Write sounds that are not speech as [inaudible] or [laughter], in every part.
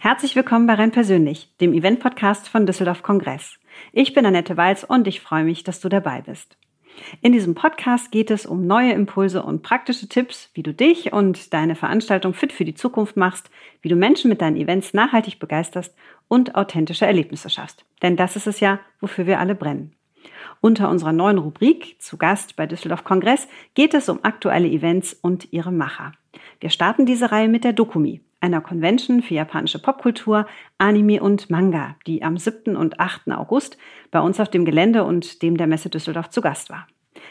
Herzlich willkommen bei Renn Persönlich, dem Event-Podcast von Düsseldorf Kongress. Ich bin Annette Walz und ich freue mich, dass du dabei bist. In diesem Podcast geht es um neue Impulse und praktische Tipps, wie du dich und deine Veranstaltung fit für die Zukunft machst, wie du Menschen mit deinen Events nachhaltig begeisterst und authentische Erlebnisse schaffst. Denn das ist es ja, wofür wir alle brennen. Unter unserer neuen Rubrik zu Gast bei Düsseldorf Kongress geht es um aktuelle Events und ihre Macher. Wir starten diese Reihe mit der Dokumi, einer Convention für japanische Popkultur, Anime und Manga, die am 7. und 8. August bei uns auf dem Gelände und dem der Messe Düsseldorf zu Gast war.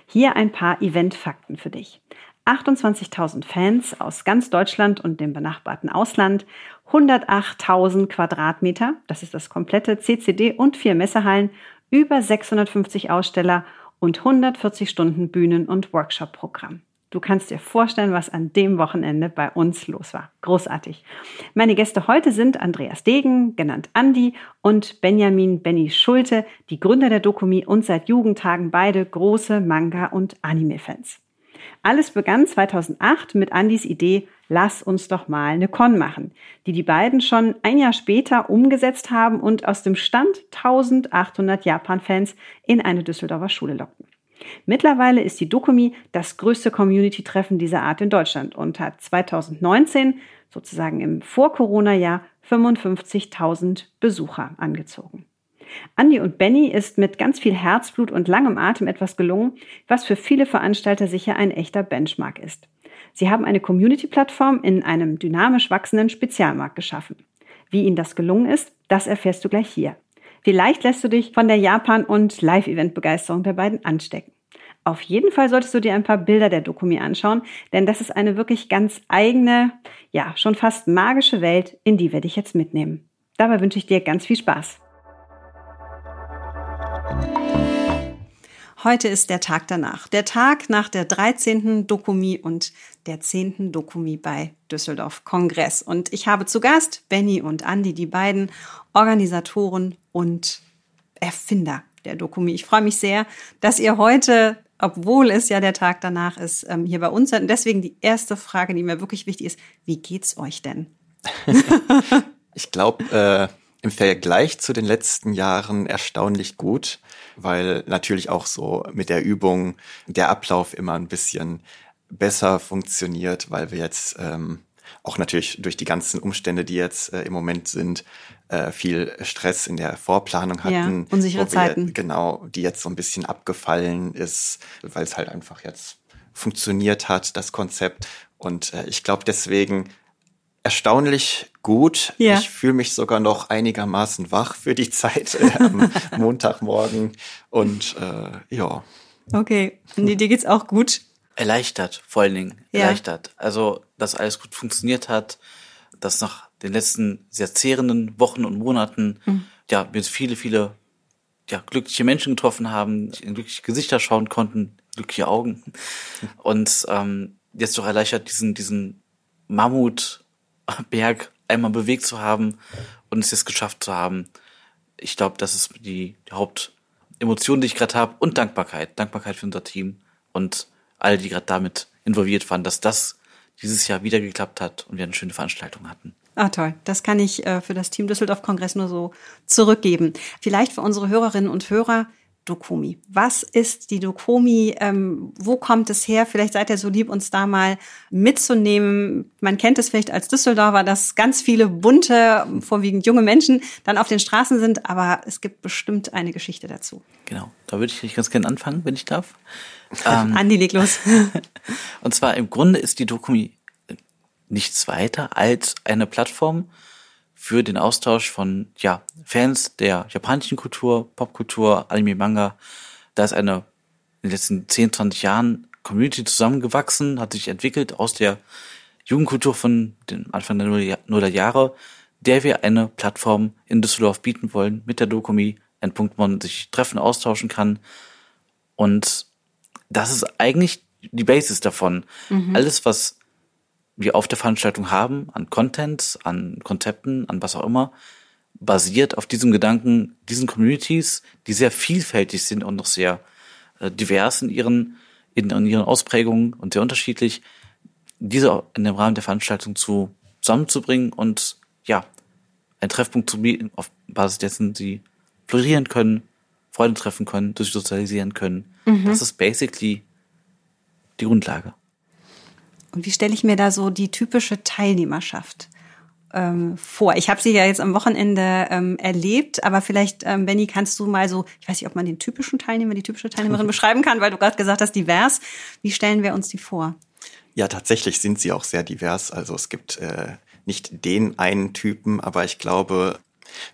Hier ein paar Eventfakten für dich. 28.000 Fans aus ganz Deutschland und dem benachbarten Ausland, 108.000 Quadratmeter, das ist das komplette CCD und vier Messehallen, über 650 Aussteller und 140 Stunden Bühnen- und Workshop-Programm. Du kannst dir vorstellen, was an dem Wochenende bei uns los war. Großartig. Meine Gäste heute sind Andreas Degen, genannt Andi, und Benjamin Benny Schulte, die Gründer der Dokumi und seit Jugendtagen beide große Manga- und Anime-Fans. Alles begann 2008 mit Andis Idee, lass uns doch mal eine Con machen, die die beiden schon ein Jahr später umgesetzt haben und aus dem Stand 1800 Japan-Fans in eine Düsseldorfer Schule lockten. Mittlerweile ist die Dokumi das größte Community-Treffen dieser Art in Deutschland und hat 2019, sozusagen im Vor-Corona-Jahr, 55.000 Besucher angezogen. Andy und Benny ist mit ganz viel Herzblut und langem Atem etwas gelungen, was für viele Veranstalter sicher ein echter Benchmark ist. Sie haben eine Community-Plattform in einem dynamisch wachsenden Spezialmarkt geschaffen. Wie ihnen das gelungen ist, das erfährst du gleich hier. Vielleicht lässt du dich von der Japan- und Live-Event-Begeisterung der beiden anstecken. Auf jeden Fall solltest du dir ein paar Bilder der Dokumi anschauen, denn das ist eine wirklich ganz eigene, ja, schon fast magische Welt, in die wir dich jetzt mitnehmen. Dabei wünsche ich dir ganz viel Spaß. Heute ist der Tag danach. Der Tag nach der 13. Dokumi und der 10. Dokumi bei Düsseldorf Kongress. Und ich habe zu Gast Benny und Andy, die beiden Organisatoren und Erfinder der Dokumi. Ich freue mich sehr, dass ihr heute, obwohl es ja der Tag danach ist, ähm, hier bei uns seid. Und deswegen die erste Frage, die mir wirklich wichtig ist, wie geht's euch denn? [laughs] ich glaube, äh, im Vergleich zu den letzten Jahren erstaunlich gut weil natürlich auch so mit der Übung der Ablauf immer ein bisschen besser funktioniert, weil wir jetzt ähm, auch natürlich durch die ganzen Umstände, die jetzt äh, im Moment sind, äh, viel Stress in der Vorplanung hatten. Ja, unsichere wir, Zeiten. Genau, die jetzt so ein bisschen abgefallen ist, weil es halt einfach jetzt funktioniert hat, das Konzept. Und äh, ich glaube, deswegen erstaunlich gut. Ja. Ich fühle mich sogar noch einigermaßen wach für die Zeit äh, am [laughs] Montagmorgen. Und äh, ja. Okay. Nee, dir geht's auch gut. Erleichtert, vor allen Dingen. Ja. Erleichtert. Also, dass alles gut funktioniert hat, dass nach den letzten sehr zehrenden Wochen und Monaten, mhm. ja, wir viele, viele ja, glückliche Menschen getroffen haben, in glückliche Gesichter schauen konnten, glückliche Augen. [laughs] Und ähm, jetzt doch erleichtert, diesen, diesen Mammut Berg einmal bewegt zu haben und es jetzt geschafft zu haben. Ich glaube, das ist die, die Hauptemotion, die ich gerade habe und Dankbarkeit. Dankbarkeit für unser Team und alle, die gerade damit involviert waren, dass das dieses Jahr wieder geklappt hat und wir eine schöne Veranstaltung hatten. Ah, toll. Das kann ich äh, für das Team Düsseldorf Kongress nur so zurückgeben. Vielleicht für unsere Hörerinnen und Hörer, Dokumi. Was ist die Dokumi? Ähm, wo kommt es her? Vielleicht seid ihr so lieb, uns da mal mitzunehmen. Man kennt es vielleicht als Düsseldorfer, dass ganz viele bunte, vorwiegend junge Menschen dann auf den Straßen sind, aber es gibt bestimmt eine Geschichte dazu. Genau, da würde ich ganz gerne anfangen, wenn ich darf. [laughs] ähm, Andi, leg los. [laughs] Und zwar im Grunde ist die Dokumi nichts weiter als eine Plattform, für den Austausch von ja, Fans der japanischen Kultur, Popkultur, Anime, Manga. Da ist eine in den letzten 10, 20 Jahren Community zusammengewachsen, hat sich entwickelt aus der Jugendkultur von den Anfang der Nuller Jahre, der wir eine Plattform in Düsseldorf bieten wollen mit der Dokumi, ein Punkt, wo man sich treffen, austauschen kann. Und das ist eigentlich die Basis davon. Mhm. Alles, was wir auf der Veranstaltung haben, an Content, an Konzepten, an was auch immer, basiert auf diesem Gedanken, diesen Communities, die sehr vielfältig sind und noch sehr äh, divers in ihren, in, in ihren Ausprägungen und sehr unterschiedlich, diese in dem Rahmen der Veranstaltung zu zusammenzubringen und ja, einen Treffpunkt zu bieten, auf Basis dessen sie florieren können, Freunde treffen können, durch sozialisieren können. Mhm. Das ist basically die Grundlage. Und wie stelle ich mir da so die typische Teilnehmerschaft ähm, vor? Ich habe sie ja jetzt am Wochenende ähm, erlebt, aber vielleicht, ähm, Benny, kannst du mal so, ich weiß nicht, ob man den typischen Teilnehmer, die typische Teilnehmerin [laughs] beschreiben kann, weil du gerade gesagt hast, divers. Wie stellen wir uns die vor? Ja, tatsächlich sind sie auch sehr divers. Also es gibt äh, nicht den einen Typen, aber ich glaube,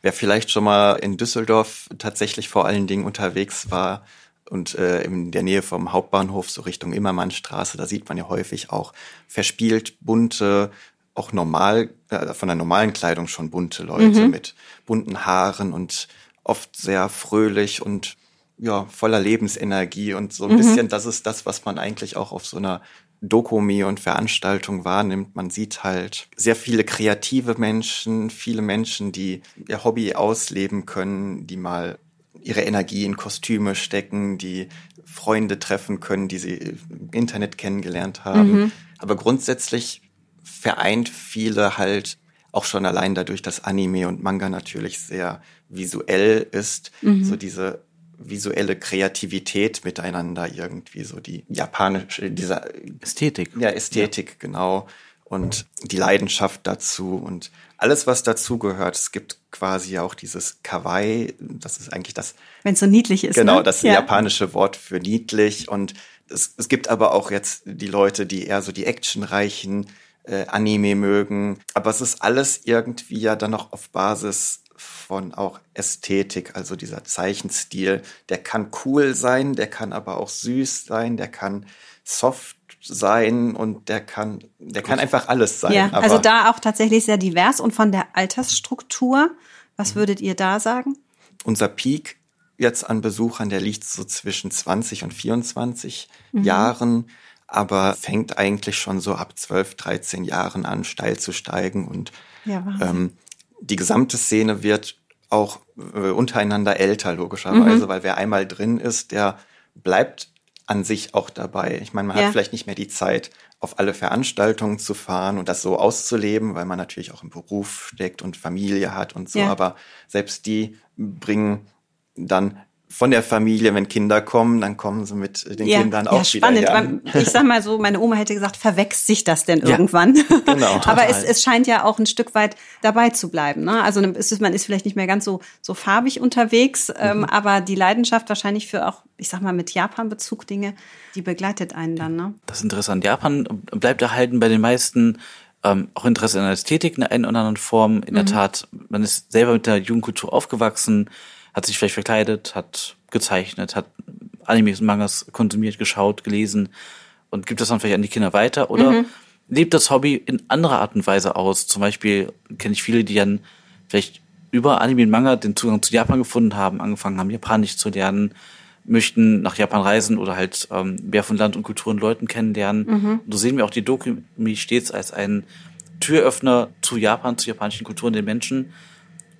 wer vielleicht schon mal in Düsseldorf tatsächlich vor allen Dingen unterwegs war, und äh, in der Nähe vom Hauptbahnhof, so Richtung Immermannstraße, da sieht man ja häufig auch verspielt bunte, auch normal, äh, von der normalen Kleidung schon bunte Leute mhm. mit bunten Haaren und oft sehr fröhlich und ja, voller Lebensenergie und so ein mhm. bisschen, das ist das, was man eigentlich auch auf so einer Dokumi und Veranstaltung wahrnimmt. Man sieht halt sehr viele kreative Menschen, viele Menschen, die ihr Hobby ausleben können, die mal ihre Energie in Kostüme stecken, die Freunde treffen können, die sie im Internet kennengelernt haben. Mhm. Aber grundsätzlich vereint viele halt auch schon allein dadurch, dass Anime und Manga natürlich sehr visuell ist, mhm. so diese visuelle Kreativität miteinander irgendwie, so die japanische, dieser Ästhetik. Ja, Ästhetik, ja. genau. Und die Leidenschaft dazu und alles, was dazu gehört. Es gibt quasi auch dieses Kawaii, das ist eigentlich das. Wenn es so niedlich ist. Genau, ne? das ja. japanische Wort für niedlich. Und es, es gibt aber auch jetzt die Leute, die eher so die actionreichen äh, Anime mögen. Aber es ist alles irgendwie ja dann noch auf Basis von auch Ästhetik, also dieser Zeichenstil. Der kann cool sein, der kann aber auch süß sein, der kann soft sein und der kann, der kann einfach alles sein. Ja, also da auch tatsächlich sehr divers und von der Altersstruktur. Was mhm. würdet ihr da sagen? Unser Peak jetzt an Besuchern, der liegt so zwischen 20 und 24 mhm. Jahren, aber fängt eigentlich schon so ab 12, 13 Jahren an, steil zu steigen und ja, ähm, die gesamte Szene wird auch äh, untereinander älter, logischerweise, mhm. weil wer einmal drin ist, der bleibt an sich auch dabei. Ich meine, man ja. hat vielleicht nicht mehr die Zeit, auf alle Veranstaltungen zu fahren und das so auszuleben, weil man natürlich auch im Beruf steckt und Familie hat und so. Ja. Aber selbst die bringen dann von der Familie, wenn Kinder kommen, dann kommen sie mit den ja, Kindern auch ja, spannend. wieder her. Ich sag mal so, meine Oma hätte gesagt, verwechselt sich das denn irgendwann? Ja, [laughs] genau. Aber es, es scheint ja auch ein Stück weit dabei zu bleiben. Ne? Also ist, man ist vielleicht nicht mehr ganz so, so farbig unterwegs, ähm, mhm. ähm, aber die Leidenschaft wahrscheinlich für auch, ich sag mal, mit Japan-Bezug Dinge, die begleitet einen dann. Ne? Das ist interessant. Japan bleibt erhalten bei den meisten ähm, auch Interesse an der Ästhetik in einer oder anderen Form. In mhm. der Tat, man ist selber mit der Jugendkultur aufgewachsen hat sich vielleicht verkleidet, hat gezeichnet, hat Animes und Mangas konsumiert, geschaut, gelesen und gibt das dann vielleicht an die Kinder weiter oder mhm. lebt das Hobby in anderer Art und Weise aus. Zum Beispiel kenne ich viele, die dann vielleicht über Anime und Manga den Zugang zu Japan gefunden haben, angefangen haben, Japanisch zu lernen, möchten nach Japan reisen oder halt ähm, mehr von Land und Kultur und Leuten kennenlernen. Mhm. Und so sehen wir auch die Dokumi stets als einen Türöffner zu Japan, zu japanischen Kulturen, den Menschen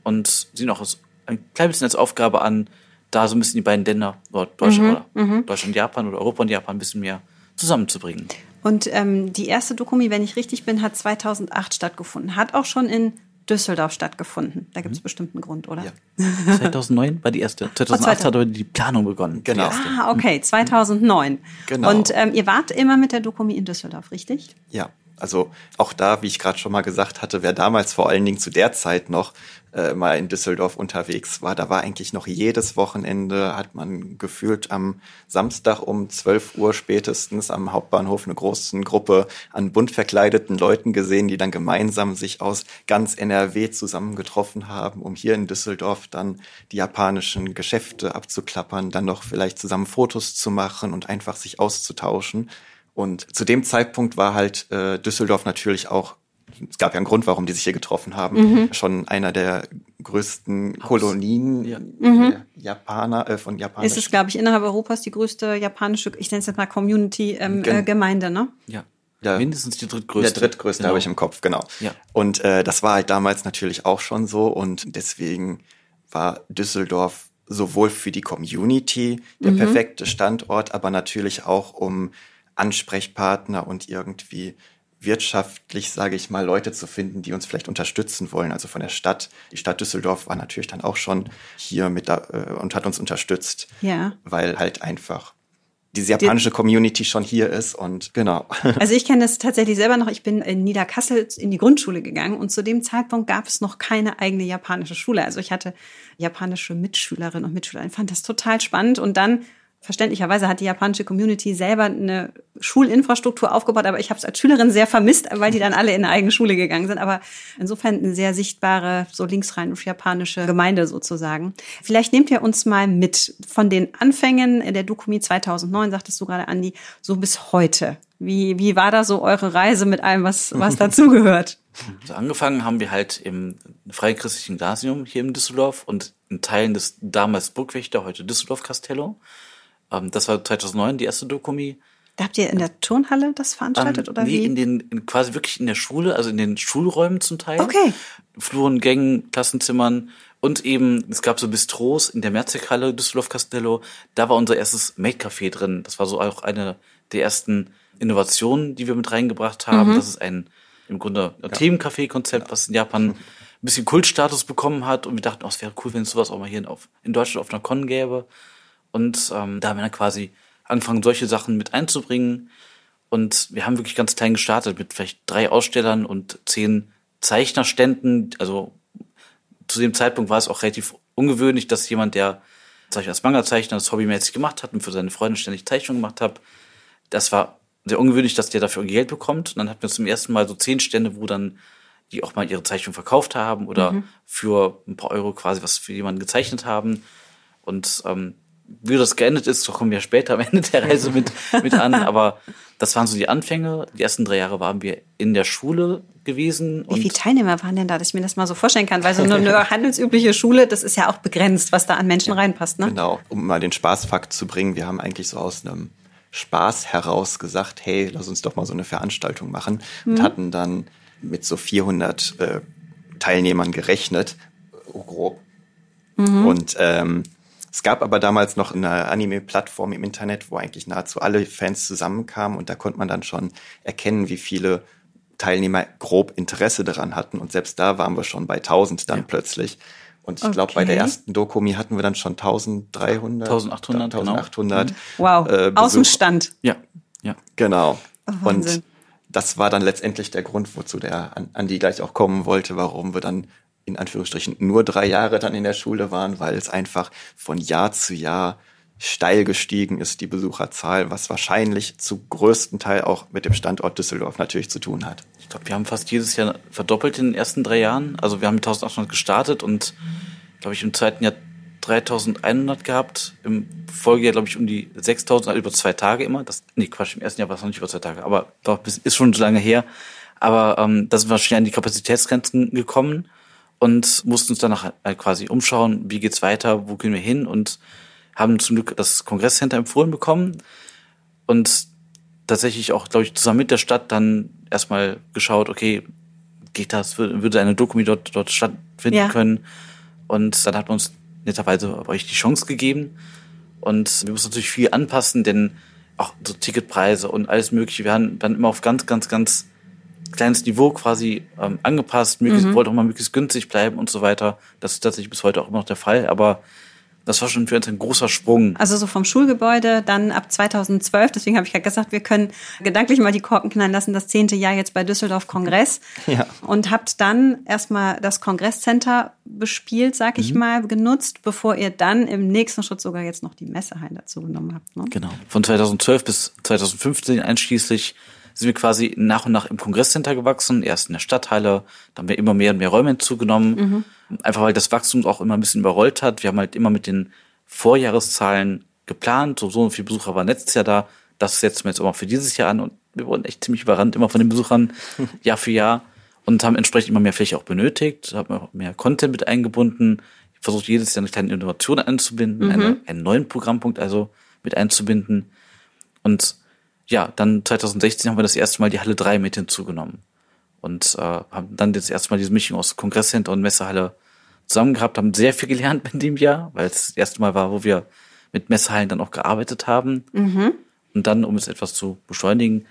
und sehen auch als ein klein bisschen als Aufgabe an, da so ein bisschen die beiden Länder, Deutschland, mhm, oder mhm. Deutschland, Japan oder Europa und Japan ein bisschen mehr zusammenzubringen. Und ähm, die erste Dokumi, wenn ich richtig bin, hat 2008 stattgefunden. Hat auch schon in Düsseldorf stattgefunden. Da gibt es mhm. bestimmt einen Grund, oder? Ja. 2009 war die erste. 2008 hat die Planung begonnen. Genau. Ah, okay, 2009. Genau. Und ähm, ihr wart immer mit der Dokumi in Düsseldorf, richtig? Ja. Also auch da, wie ich gerade schon mal gesagt hatte, wer damals vor allen Dingen zu der Zeit noch äh, mal in Düsseldorf unterwegs war, da war eigentlich noch jedes Wochenende, hat man gefühlt am Samstag um 12 Uhr spätestens am Hauptbahnhof eine große Gruppe an bunt verkleideten Leuten gesehen, die dann gemeinsam sich aus ganz NRW zusammengetroffen haben, um hier in Düsseldorf dann die japanischen Geschäfte abzuklappern, dann noch vielleicht zusammen Fotos zu machen und einfach sich auszutauschen. Und zu dem Zeitpunkt war halt äh, Düsseldorf natürlich auch es gab ja einen Grund, warum die sich hier getroffen haben, mhm. schon einer der größten Kolonien ja. mhm. Japaner, äh, von Japan. Ist es, glaube ich, innerhalb Europas die größte japanische, ich nenne es jetzt mal Community-Gemeinde, ähm, äh, ne? Ja. Ja, mindestens die drittgrößte. Der drittgrößte genau. habe ich im Kopf, genau. Ja. Und äh, das war halt damals natürlich auch schon so und deswegen war Düsseldorf sowohl für die Community der Mhm. perfekte Standort, aber natürlich auch um Ansprechpartner und irgendwie wirtschaftlich, sage ich mal, Leute zu finden, die uns vielleicht unterstützen wollen. Also von der Stadt. Die Stadt Düsseldorf war natürlich dann auch schon hier mit da äh, und hat uns unterstützt, Ja. weil halt einfach diese japanische Community schon hier ist und genau. [laughs] Also ich kenne das tatsächlich selber noch. Ich bin in Niederkassel in die Grundschule gegangen und zu dem Zeitpunkt gab es noch keine eigene japanische Schule. Also ich hatte japanische Mitschülerinnen und Mitschüler. Ich fand das total spannend und dann verständlicherweise hat die japanische Community selber eine Schulinfrastruktur aufgebaut, aber ich habe es als Schülerin sehr vermisst, weil die dann alle in eine eigene Schule gegangen sind. Aber insofern eine sehr sichtbare, so linksrheinisch-japanische Gemeinde sozusagen. Vielleicht nehmt ihr uns mal mit von den Anfängen der Dokumi 2009, sagtest du gerade, Andi, so bis heute. Wie, wie war da so eure Reise mit allem, was, was [laughs] dazugehört? Also angefangen haben wir halt im Freichristlichen Gymnasium hier in Düsseldorf und in Teilen des damals Burgwächter, heute Düsseldorf Castello. Ähm, das war 2009 die erste Dokumi. Da habt ihr in der Turnhalle das veranstaltet Ähm, oder nee, wie? in den, in, quasi wirklich in der Schule, also in den Schulräumen zum Teil. Okay. Fluren, Gängen, Klassenzimmern und eben, es gab so Bistros in der Merzighalle Düsseldorf Castello. Da war unser erstes Made-Café drin. Das war so auch eine der ersten Innovationen, die wir mit reingebracht haben. Das ist ein, im Grunde, ein Themencafé-Konzept, was in Japan ein bisschen Kultstatus bekommen hat. Und wir dachten, oh, es wäre cool, wenn es sowas auch mal hier in, auf, in Deutschland auf einer Con gäbe. Und ähm, da haben wir dann quasi angefangen, solche Sachen mit einzubringen. Und wir haben wirklich ganz klein gestartet mit vielleicht drei Ausstellern und zehn Zeichnerständen. Also zu dem Zeitpunkt war es auch relativ ungewöhnlich, dass jemand, der sag ich, als Manga-Zeichner das hobbymäßig gemacht hat und für seine Freunde ständig Zeichnungen gemacht hat, das war sehr ungewöhnlich, dass der dafür Geld bekommt. Und dann hatten wir zum ersten Mal so zehn Stände, wo dann die auch mal ihre Zeichnung verkauft haben oder für ein paar Euro quasi was für jemanden gezeichnet haben. Und ähm, wie das geendet ist, kommen wir später am Ende der Reise mit, mit an. [laughs] Aber das waren so die Anfänge. Die ersten drei Jahre waren wir in der Schule gewesen. Wie viele Teilnehmer waren denn da, dass ich mir das mal so vorstellen kann? Weil so eine, eine [laughs] handelsübliche Schule, das ist ja auch begrenzt, was da an Menschen reinpasst, ne? Genau, um mal den Spaßfakt zu bringen, wir haben eigentlich so aus einem Spaß heraus gesagt, hey, lass uns doch mal so eine Veranstaltung machen und hatten dann mit so 400 äh, Teilnehmern gerechnet, grob. Und ähm, es gab aber damals noch eine Anime-Plattform im Internet, wo eigentlich nahezu alle Fans zusammenkamen und da konnte man dann schon erkennen, wie viele Teilnehmer grob Interesse daran hatten und selbst da waren wir schon bei 1000 dann plötzlich. Und ich glaube, bei der Okay. ersten Dokumi hatten wir dann schon 1300, 1800, genau. 1800 Wow. äh, Besuch- Außenstand. Ja, ja. Genau. Wahnsinn. Und das war dann letztendlich der Grund, wozu der An- Andi gleich auch kommen wollte, warum wir dann in Anführungsstrichen nur drei Jahre dann in der Schule waren, weil es einfach von Jahr zu Jahr steil gestiegen ist, die Besucherzahl, was wahrscheinlich zu größten Teil auch mit dem Standort Düsseldorf natürlich zu tun hat. Ich glaube, wir haben fast jedes Jahr verdoppelt in den ersten drei Jahren. Also wir haben mit 1800 gestartet und, glaube ich, im zweiten Jahr 3100 gehabt. Im Folgejahr, glaube ich, um die 6000, also über zwei Tage immer. Das, nee, Quatsch, im ersten Jahr war es noch nicht über zwei Tage, aber doch, ist schon so lange her. Aber ähm, da sind wir schnell an die Kapazitätsgrenzen gekommen und mussten uns danach halt quasi umschauen, wie geht's weiter, wo gehen wir hin und haben zum Glück das Kongresscenter empfohlen bekommen und tatsächlich auch, glaube ich, zusammen mit der Stadt dann erstmal geschaut, okay, geht das, würde eine Dokumi dort, dort stattfinden Ja. können. Und dann hat man uns netterweise euch die Chance gegeben. Und wir mussten natürlich viel anpassen, denn auch so Ticketpreise und alles Mögliche, wir haben dann immer auf ganz, ganz, ganz kleines Niveau quasi ähm, angepasst, möglichst, Mhm. wollte auch mal möglichst günstig bleiben und so weiter. Das ist tatsächlich bis heute auch immer noch der Fall, aber das war schon für uns ein großer Sprung. Also so vom Schulgebäude dann ab 2012, deswegen habe ich gerade gesagt, wir können gedanklich mal die Korken knallen lassen, das zehnte Jahr jetzt bei Düsseldorf Kongress. [laughs] Ja. Und habt dann erstmal das Kongresscenter bespielt, sag ich mal, genutzt, bevor ihr dann im nächsten Schritt sogar jetzt noch die Messehallen dazu genommen habt. Ne? Genau. Von 2012 bis 2015 einschließlich sind wir quasi nach und nach im Kongresscenter gewachsen, erst in der Stadthalle, dann haben wir immer mehr und mehr Räume hinzugenommen. Einfach weil das Wachstum auch immer ein bisschen überrollt hat. Wir haben halt immer mit den Vorjahreszahlen geplant, so, so und viele Besucher waren letztes Jahr da, das setzen wir jetzt auch für dieses Jahr an. Und wir wurden echt ziemlich überrannt immer von den Besuchern [laughs] Jahr für Jahr. Und haben entsprechend immer mehr Fläche auch benötigt, haben auch mehr Content mit eingebunden, versucht jedes Jahr eine kleine Innovation einzubinden, eine, einen neuen Programmpunkt also mit einzubinden. Und ja, dann 2016 haben wir das erste Mal die Halle 3 mit hinzugenommen. Und äh, haben dann das erste Mal diese Mischung aus Kongresscenter und Messehalle zusammen gehabt, haben sehr viel gelernt in dem Jahr, weil es das erste Mal war, wo wir mit Messehallen dann auch gearbeitet haben. Mhm. Und dann, um es etwas zu beschleunigen,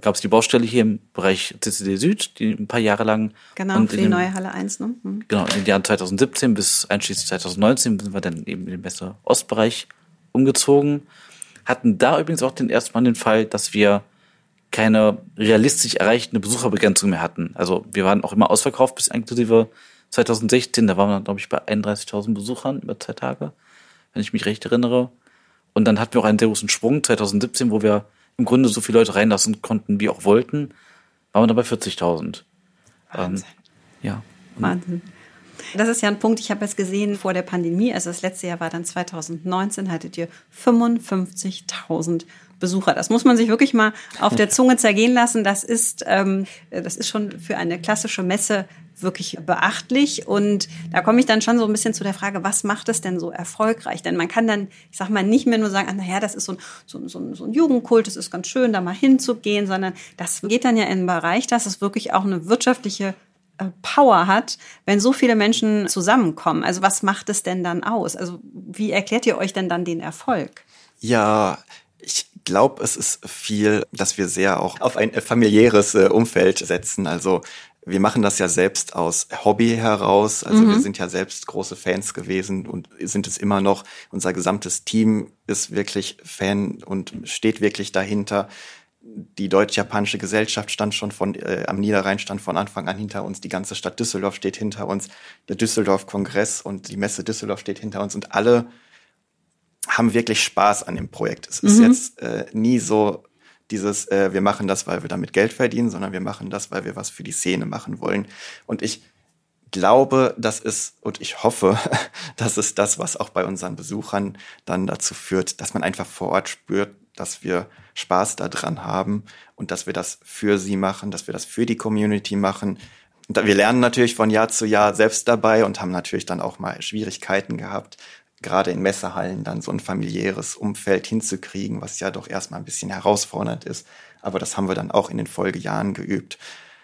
gab es die Baustelle hier im Bereich CCD Süd, die ein paar Jahre lang. Genau, und für die dem, neue Halle 1, ne? Mhm. Genau, in den Jahren 2017 bis einschließlich 2019 sind wir dann eben in den Messe Ostbereich umgezogen. Hatten da übrigens auch den ersten Mal den Fall, dass wir keine realistisch erreichende Besucherbegrenzung mehr hatten. Also wir waren auch immer ausverkauft bis inklusive 2016. Da waren wir, glaube ich, bei 31.000 Besuchern über zwei Tage, wenn ich mich recht erinnere. Und dann hatten wir auch einen sehr großen Sprung 2017, wo wir im Grunde so viele Leute reinlassen konnten, wie auch wollten, waren wir dann bei 40.000. Ähm, ja. Wahnsinn. Das ist ja ein Punkt, ich habe es gesehen vor der Pandemie, also das letzte Jahr war dann 2019, hattet ihr 55.000 Besucher. Das muss man sich wirklich mal auf der Zunge zergehen lassen. Das ist, ähm, das ist schon für eine klassische Messe wirklich beachtlich. Und da komme ich dann schon so ein bisschen zu der Frage, was macht es denn so erfolgreich? Denn man kann dann, ich sag mal, nicht mehr nur sagen, ah, naja, das ist so ein, so, so, so ein Jugendkult, das ist ganz schön, da mal hinzugehen, sondern das geht dann ja in den Bereich, dass es wirklich auch eine wirtschaftliche Power hat, wenn so viele Menschen zusammenkommen. Also was macht es denn dann aus? Also wie erklärt ihr euch denn dann den Erfolg? Ja, ich glaube, es ist viel, dass wir sehr auch auf ein familiäres äh, Umfeld setzen. Also wir machen das ja selbst aus Hobby heraus. Also mhm. wir sind ja selbst große Fans gewesen und sind es immer noch. Unser gesamtes Team ist wirklich Fan und steht wirklich dahinter. Die deutsch-japanische Gesellschaft stand schon von äh, am Niederrhein stand von Anfang an hinter uns. Die ganze Stadt Düsseldorf steht hinter uns. Der Düsseldorf-Kongress und die Messe Düsseldorf steht hinter uns und alle haben wirklich Spaß an dem Projekt. Es ist mhm. jetzt äh, nie so dieses, äh, wir machen das, weil wir damit Geld verdienen, sondern wir machen das, weil wir was für die Szene machen wollen. Und ich glaube, das ist und ich hoffe, [laughs] das ist das, was auch bei unseren Besuchern dann dazu führt, dass man einfach vor Ort spürt, dass wir Spaß daran haben und dass wir das für sie machen, dass wir das für die Community machen. Und wir lernen natürlich von Jahr zu Jahr selbst dabei und haben natürlich dann auch mal Schwierigkeiten gehabt, gerade in Messehallen dann so ein familiäres Umfeld hinzukriegen, was ja doch erstmal ein bisschen herausfordernd ist. Aber das haben wir dann auch in den Folgejahren geübt.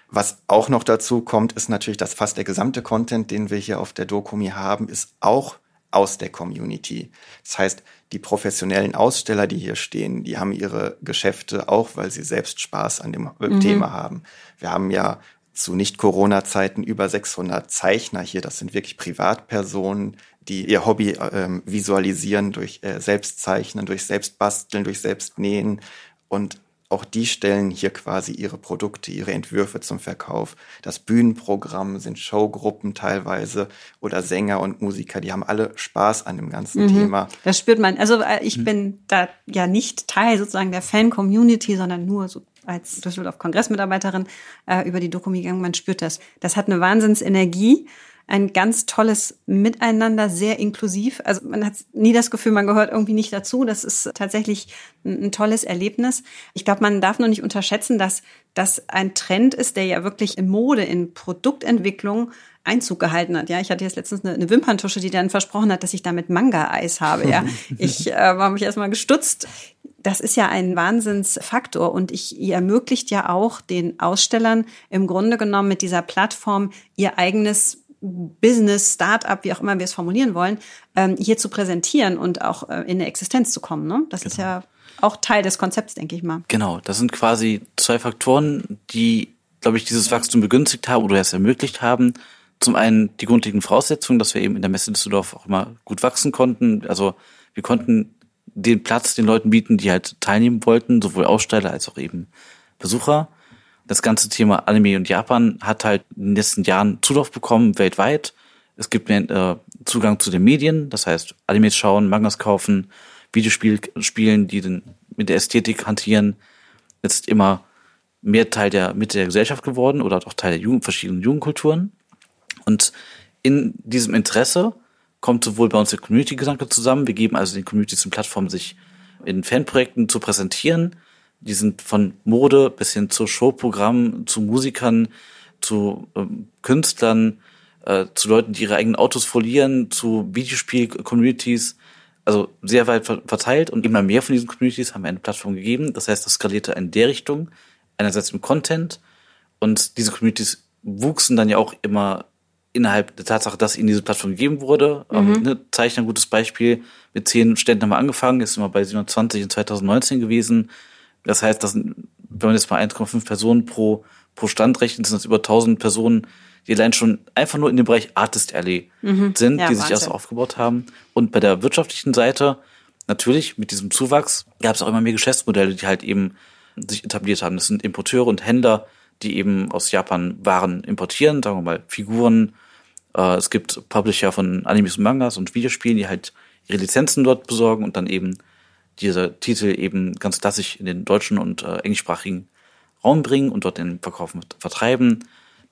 Was auch noch dazu kommt, ist natürlich, dass fast der gesamte Content, den wir hier auf der Dokumi haben, ist auch aus der Community. Das heißt, die professionellen Aussteller, die hier stehen, die haben ihre Geschäfte auch, weil sie selbst Spaß an dem mhm. Thema haben. Wir haben ja zu Nicht-Corona-Zeiten über 600 Zeichner hier. Das sind wirklich Privatpersonen, die ihr Hobby ähm, visualisieren durch äh, Selbstzeichnen, durch Selbstbasteln, durch Selbstnähen. Und auch die stellen hier quasi ihre Produkte, ihre Entwürfe zum Verkauf. Das Bühnenprogramm sind Showgruppen teilweise oder Sänger und Musiker, die haben alle Spaß an dem ganzen mhm, Thema. Das spürt man. Also äh, ich mhm. bin da ja nicht Teil sozusagen der Fan-Community, sondern nur so als Düsseldorf-Kongressmitarbeiterin äh, über die Dokumi gegangen. Man spürt das. Das hat eine Wahnsinnsenergie ein ganz tolles Miteinander, sehr inklusiv. Also man hat nie das Gefühl, man gehört irgendwie nicht dazu. Das ist tatsächlich ein, ein tolles Erlebnis. Ich glaube, man darf nur nicht unterschätzen, dass das ein Trend ist, der ja wirklich in Mode, in Produktentwicklung Einzug gehalten hat. Ja, ich hatte jetzt letztens eine, eine Wimperntusche, die dann versprochen hat, dass ich damit Manga-Eis habe. Ja, [laughs] ich äh, war mich erstmal gestutzt. Das ist ja ein Wahnsinnsfaktor und ich, ihr ermöglicht ja auch den Ausstellern im Grunde genommen mit dieser Plattform ihr eigenes Business, Startup, wie auch immer wir es formulieren wollen, ähm, hier zu präsentieren und auch äh, in eine Existenz zu kommen. Ne? Das genau. ist ja auch Teil des Konzepts, denke ich mal. Genau, das sind quasi zwei Faktoren, die, glaube ich, dieses Wachstum begünstigt haben oder es ermöglicht haben. Zum einen die grundlegenden Voraussetzungen, dass wir eben in der Messe Düsseldorf auch immer gut wachsen konnten. Also wir konnten den Platz den Leuten bieten, die halt teilnehmen wollten, sowohl Aussteller als auch eben Besucher das ganze Thema Anime und Japan hat halt in den letzten Jahren Zulauf bekommen weltweit. Es gibt mehr äh, Zugang zu den Medien, das heißt Animes schauen, Mangas kaufen, Videospiel spielen, die den, mit der Ästhetik hantieren, jetzt immer mehr Teil der Mitte der Gesellschaft geworden oder auch Teil der Jugend, verschiedenen Jugendkulturen. Und in diesem Interesse kommt sowohl bei uns der Community-Gedanke zusammen, wir geben also den Communities eine Plattform, sich in Fanprojekten zu präsentieren, die sind von Mode bis hin zu Showprogrammen, zu Musikern, zu ähm, Künstlern, äh, zu Leuten, die ihre eigenen Autos folieren, zu Videospiel-Communities. also sehr weit verteilt und immer mehr von diesen Communities haben wir eine Plattform gegeben. Das heißt, das skalierte in der Richtung, einerseits im Content und diese Communities wuchsen dann ja auch immer innerhalb der Tatsache, dass ihnen diese Plattform gegeben wurde. Ähm, mhm. ne, Zeichner, ein gutes Beispiel. Mit zehn Ständen haben wir angefangen, ist immer bei 27 in 2019 gewesen. Das heißt, das, wenn man jetzt mal 1,5 Personen pro, pro Stand rechnet, sind das über 1000 Personen, die allein schon einfach nur in dem Bereich Artist Alley mhm. sind, ja, die sich erst aufgebaut haben. Und bei der wirtschaftlichen Seite, natürlich mit diesem Zuwachs, gab es auch immer mehr Geschäftsmodelle, die halt eben sich etabliert haben. Das sind Importeure und Händler, die eben aus Japan Waren importieren, sagen wir mal Figuren. Äh, es gibt Publisher von Animes und Mangas und Videospielen, die halt ihre Lizenzen dort besorgen und dann eben diese Titel eben ganz klassisch in den deutschen und äh, englischsprachigen Raum bringen und dort den Verkauf mit vertreiben.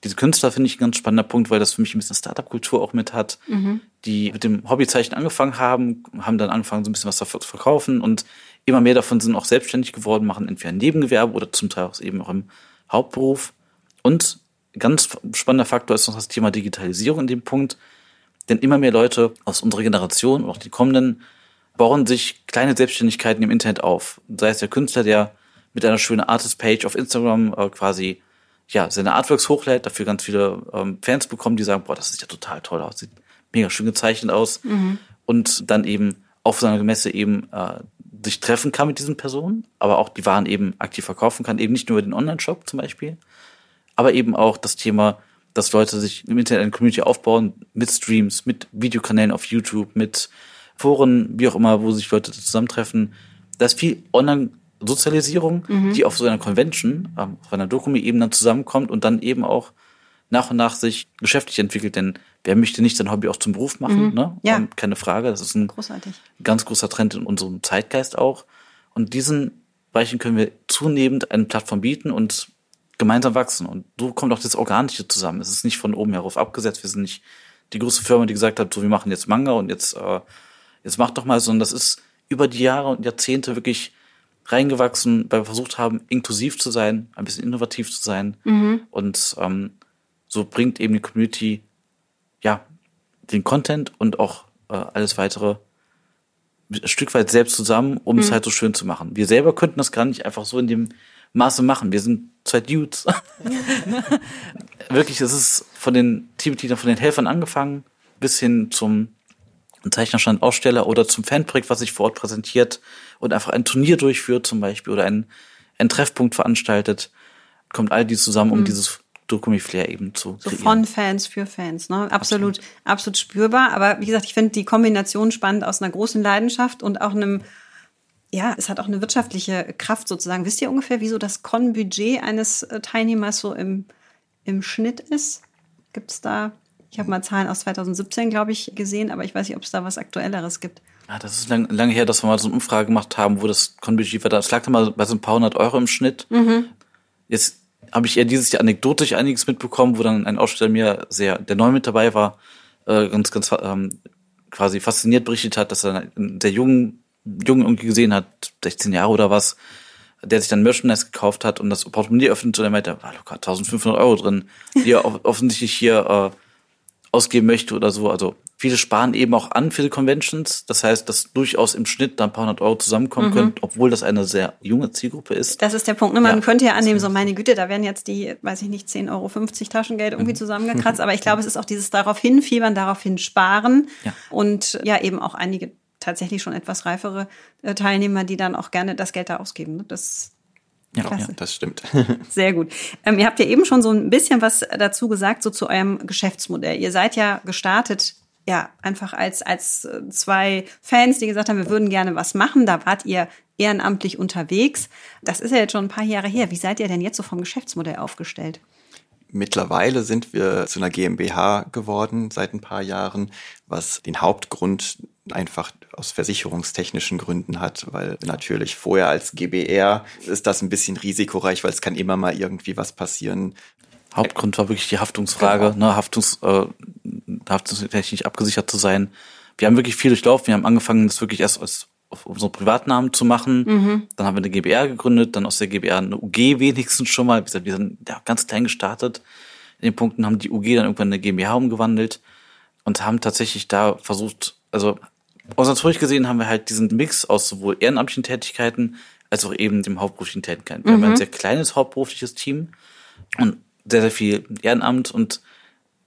Diese Künstler finde ich ein ganz spannender Punkt, weil das für mich ein bisschen Startup-Kultur auch mit hat, mhm. die mit dem Hobbyzeichen angefangen haben, haben dann angefangen, so ein bisschen was zu verkaufen und immer mehr davon sind auch selbstständig geworden, machen entweder ein Nebengewerbe oder zum Teil auch eben auch im Hauptberuf. Und ganz spannender Faktor ist noch das Thema Digitalisierung in dem Punkt, denn immer mehr Leute aus unserer Generation und auch die kommenden bauen sich kleine Selbstständigkeiten im Internet auf. Sei es der Künstler, der mit einer schönen Artist-Page auf Instagram äh, quasi ja seine Artworks hochlädt, dafür ganz viele ähm, Fans bekommen, die sagen, boah, das sieht ja total toll aus, sieht mega schön gezeichnet aus mhm. und dann eben auf seiner Messe eben äh, sich treffen kann mit diesen Personen, aber auch die Waren eben aktiv verkaufen kann, eben nicht nur über den Online-Shop zum Beispiel, aber eben auch das Thema, dass Leute sich im Internet eine Community aufbauen mit Streams, mit Videokanälen auf YouTube, mit Foren, wie auch immer, wo sich Leute zusammentreffen. Da ist viel Online-Sozialisierung, mhm. die auf so einer Convention, ähm, auf einer Dokumi eben dann zusammenkommt und dann eben auch nach und nach sich geschäftlich entwickelt, denn wer möchte nicht sein Hobby auch zum Beruf machen, mhm. ne? Ja. Und keine Frage. Das ist ein Großartig. ganz großer Trend in unserem Zeitgeist auch. Und diesen Bereichen können wir zunehmend eine Plattform bieten und gemeinsam wachsen. Und so kommt auch das Organische zusammen. Es ist nicht von oben herauf abgesetzt. Wir sind nicht die große Firma, die gesagt hat, so wir machen jetzt Manga und jetzt, äh, jetzt macht doch mal, sondern das ist über die Jahre und Jahrzehnte wirklich reingewachsen, weil wir versucht haben, inklusiv zu sein, ein bisschen innovativ zu sein. Mhm. Und ähm, so bringt eben die Community ja den Content und auch äh, alles weitere ein Stück weit selbst zusammen, um mhm. es halt so schön zu machen. Wir selber könnten das gar nicht einfach so in dem Maße machen. Wir sind zwei Dudes. [laughs] Wirklich, es ist von den Teammitgliedern, von den Helfern angefangen, bis hin zum Zeichnerstand Aussteller oder zum Fanprojekt, was sich vor Ort präsentiert und einfach ein Turnier durchführt zum Beispiel oder einen, einen Treffpunkt veranstaltet, kommt all dies zusammen, um mhm. dieses Dokumi-Flair eben zu kreieren. So von Fans für Fans, ne? Absolut, absolut, absolut spürbar. Aber wie gesagt, ich finde die Kombination spannend aus einer großen Leidenschaft und auch einem ja, es hat auch eine wirtschaftliche Kraft sozusagen. Wisst ihr ungefähr, wieso das Con-Budget eines äh, Teilnehmers so im, im Schnitt ist? Gibt es da, ich habe mal Zahlen aus 2017, glaube ich, gesehen, aber ich weiß nicht, ob es da was Aktuelleres gibt. Ja, das ist lang, lange her, dass wir mal so eine Umfrage gemacht haben, wo das Con-Budget war. Das lag da mal bei so ein paar hundert Euro im Schnitt. Mhm. Jetzt habe ich eher dieses Jahr anekdotisch einiges mitbekommen, wo dann ein Aussteller mir sehr, der neu mit dabei war, äh, ganz, ganz ähm, quasi fasziniert berichtet hat, dass er einen sehr jungen Jungen irgendwie gesehen hat, 16 Jahre oder was, der sich dann Merchandise gekauft hat und das Portemonnaie öffnet und er meinte, war locker 1500 Euro drin, die er [laughs] offensichtlich hier äh, ausgeben möchte oder so. Also viele sparen eben auch an für die Conventions. Das heißt, dass durchaus im Schnitt dann ein paar hundert Euro zusammenkommen mhm. können, obwohl das eine sehr junge Zielgruppe ist. Das ist der Punkt. Ne? Man ja. könnte ja annehmen, so meine Güte, da werden jetzt die, weiß ich nicht, 10,50 Euro Taschengeld irgendwie mhm. zusammengekratzt. Aber ich [laughs] glaube, es ist auch dieses darauf hinfiebern, darauf hinsparen ja. und ja eben auch einige tatsächlich schon etwas reifere äh, Teilnehmer, die dann auch gerne das Geld da ausgeben. Ne? Das ja, ja, das stimmt. [laughs] [laughs] Sehr gut. Ähm, ihr habt ja eben schon so ein bisschen was dazu gesagt, so zu eurem Geschäftsmodell. Ihr seid ja gestartet, ja, einfach als, als äh, zwei Fans, die gesagt haben, wir würden gerne was machen. Da wart ihr ehrenamtlich unterwegs. Das ist ja jetzt schon ein paar Jahre her. Wie seid ihr denn jetzt so vom Geschäftsmodell aufgestellt? Mittlerweile sind wir zu einer GmbH geworden seit ein paar Jahren, was den Hauptgrund einfach aus versicherungstechnischen Gründen hat, weil natürlich vorher als GBR ist das ein bisschen risikoreich, weil es kann immer mal irgendwie was passieren. Hauptgrund war wirklich die Haftungsfrage, genau. ne, Haftungs, äh, haftungstechnisch abgesichert zu sein. Wir haben wirklich viel durchlaufen. Wir haben angefangen, das wirklich erst als auf unsere Privatnamen zu machen. Mhm. Dann haben wir eine GBR gegründet, dann aus der GBR eine UG wenigstens schon mal. Wie gesagt, wir sind ja, ganz klein gestartet. In den Punkten haben die UG dann irgendwann eine GmbH umgewandelt und haben tatsächlich da versucht, also organisatorisch gesehen haben wir halt diesen Mix aus sowohl ehrenamtlichen Tätigkeiten als auch eben dem hauptberuflichen Tätigkeiten. Wir mhm. haben ein sehr kleines hauptberufliches Team und sehr, sehr viel Ehrenamt und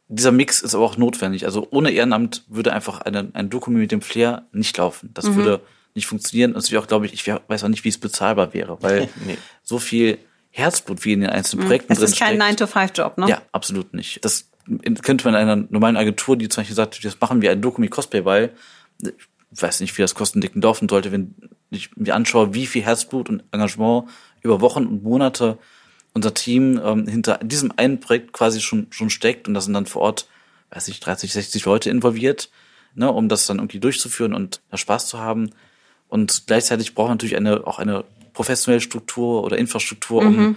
dieser Mix ist aber auch notwendig. Also ohne Ehrenamt würde einfach eine, ein Dokument mit dem Flair nicht laufen. Das mhm. würde nicht funktionieren. Und auch, glaube ich, ich weiß auch nicht, wie es bezahlbar wäre, weil [laughs] nee. so viel Herzblut wie in den einzelnen mhm. Projekten drin steckt. Das ist kein 9-to-5-Job, ne? Ja, absolut nicht. Das könnte man in einer normalen Agentur, die zum Beispiel sagt, das machen wir ein Doku mit Cosplay, weil ich weiß nicht, wie das kostendicken laufen sollte, wenn ich mir anschaue, wie viel Herzblut und Engagement über Wochen und Monate unser Team ähm, hinter diesem einen Projekt quasi schon, schon steckt und da sind dann vor Ort, weiß ich, 30, 60 Leute involviert, ne, um das dann irgendwie durchzuführen und da Spaß zu haben. Und gleichzeitig braucht man natürlich eine, auch eine professionelle Struktur oder Infrastruktur, um mhm.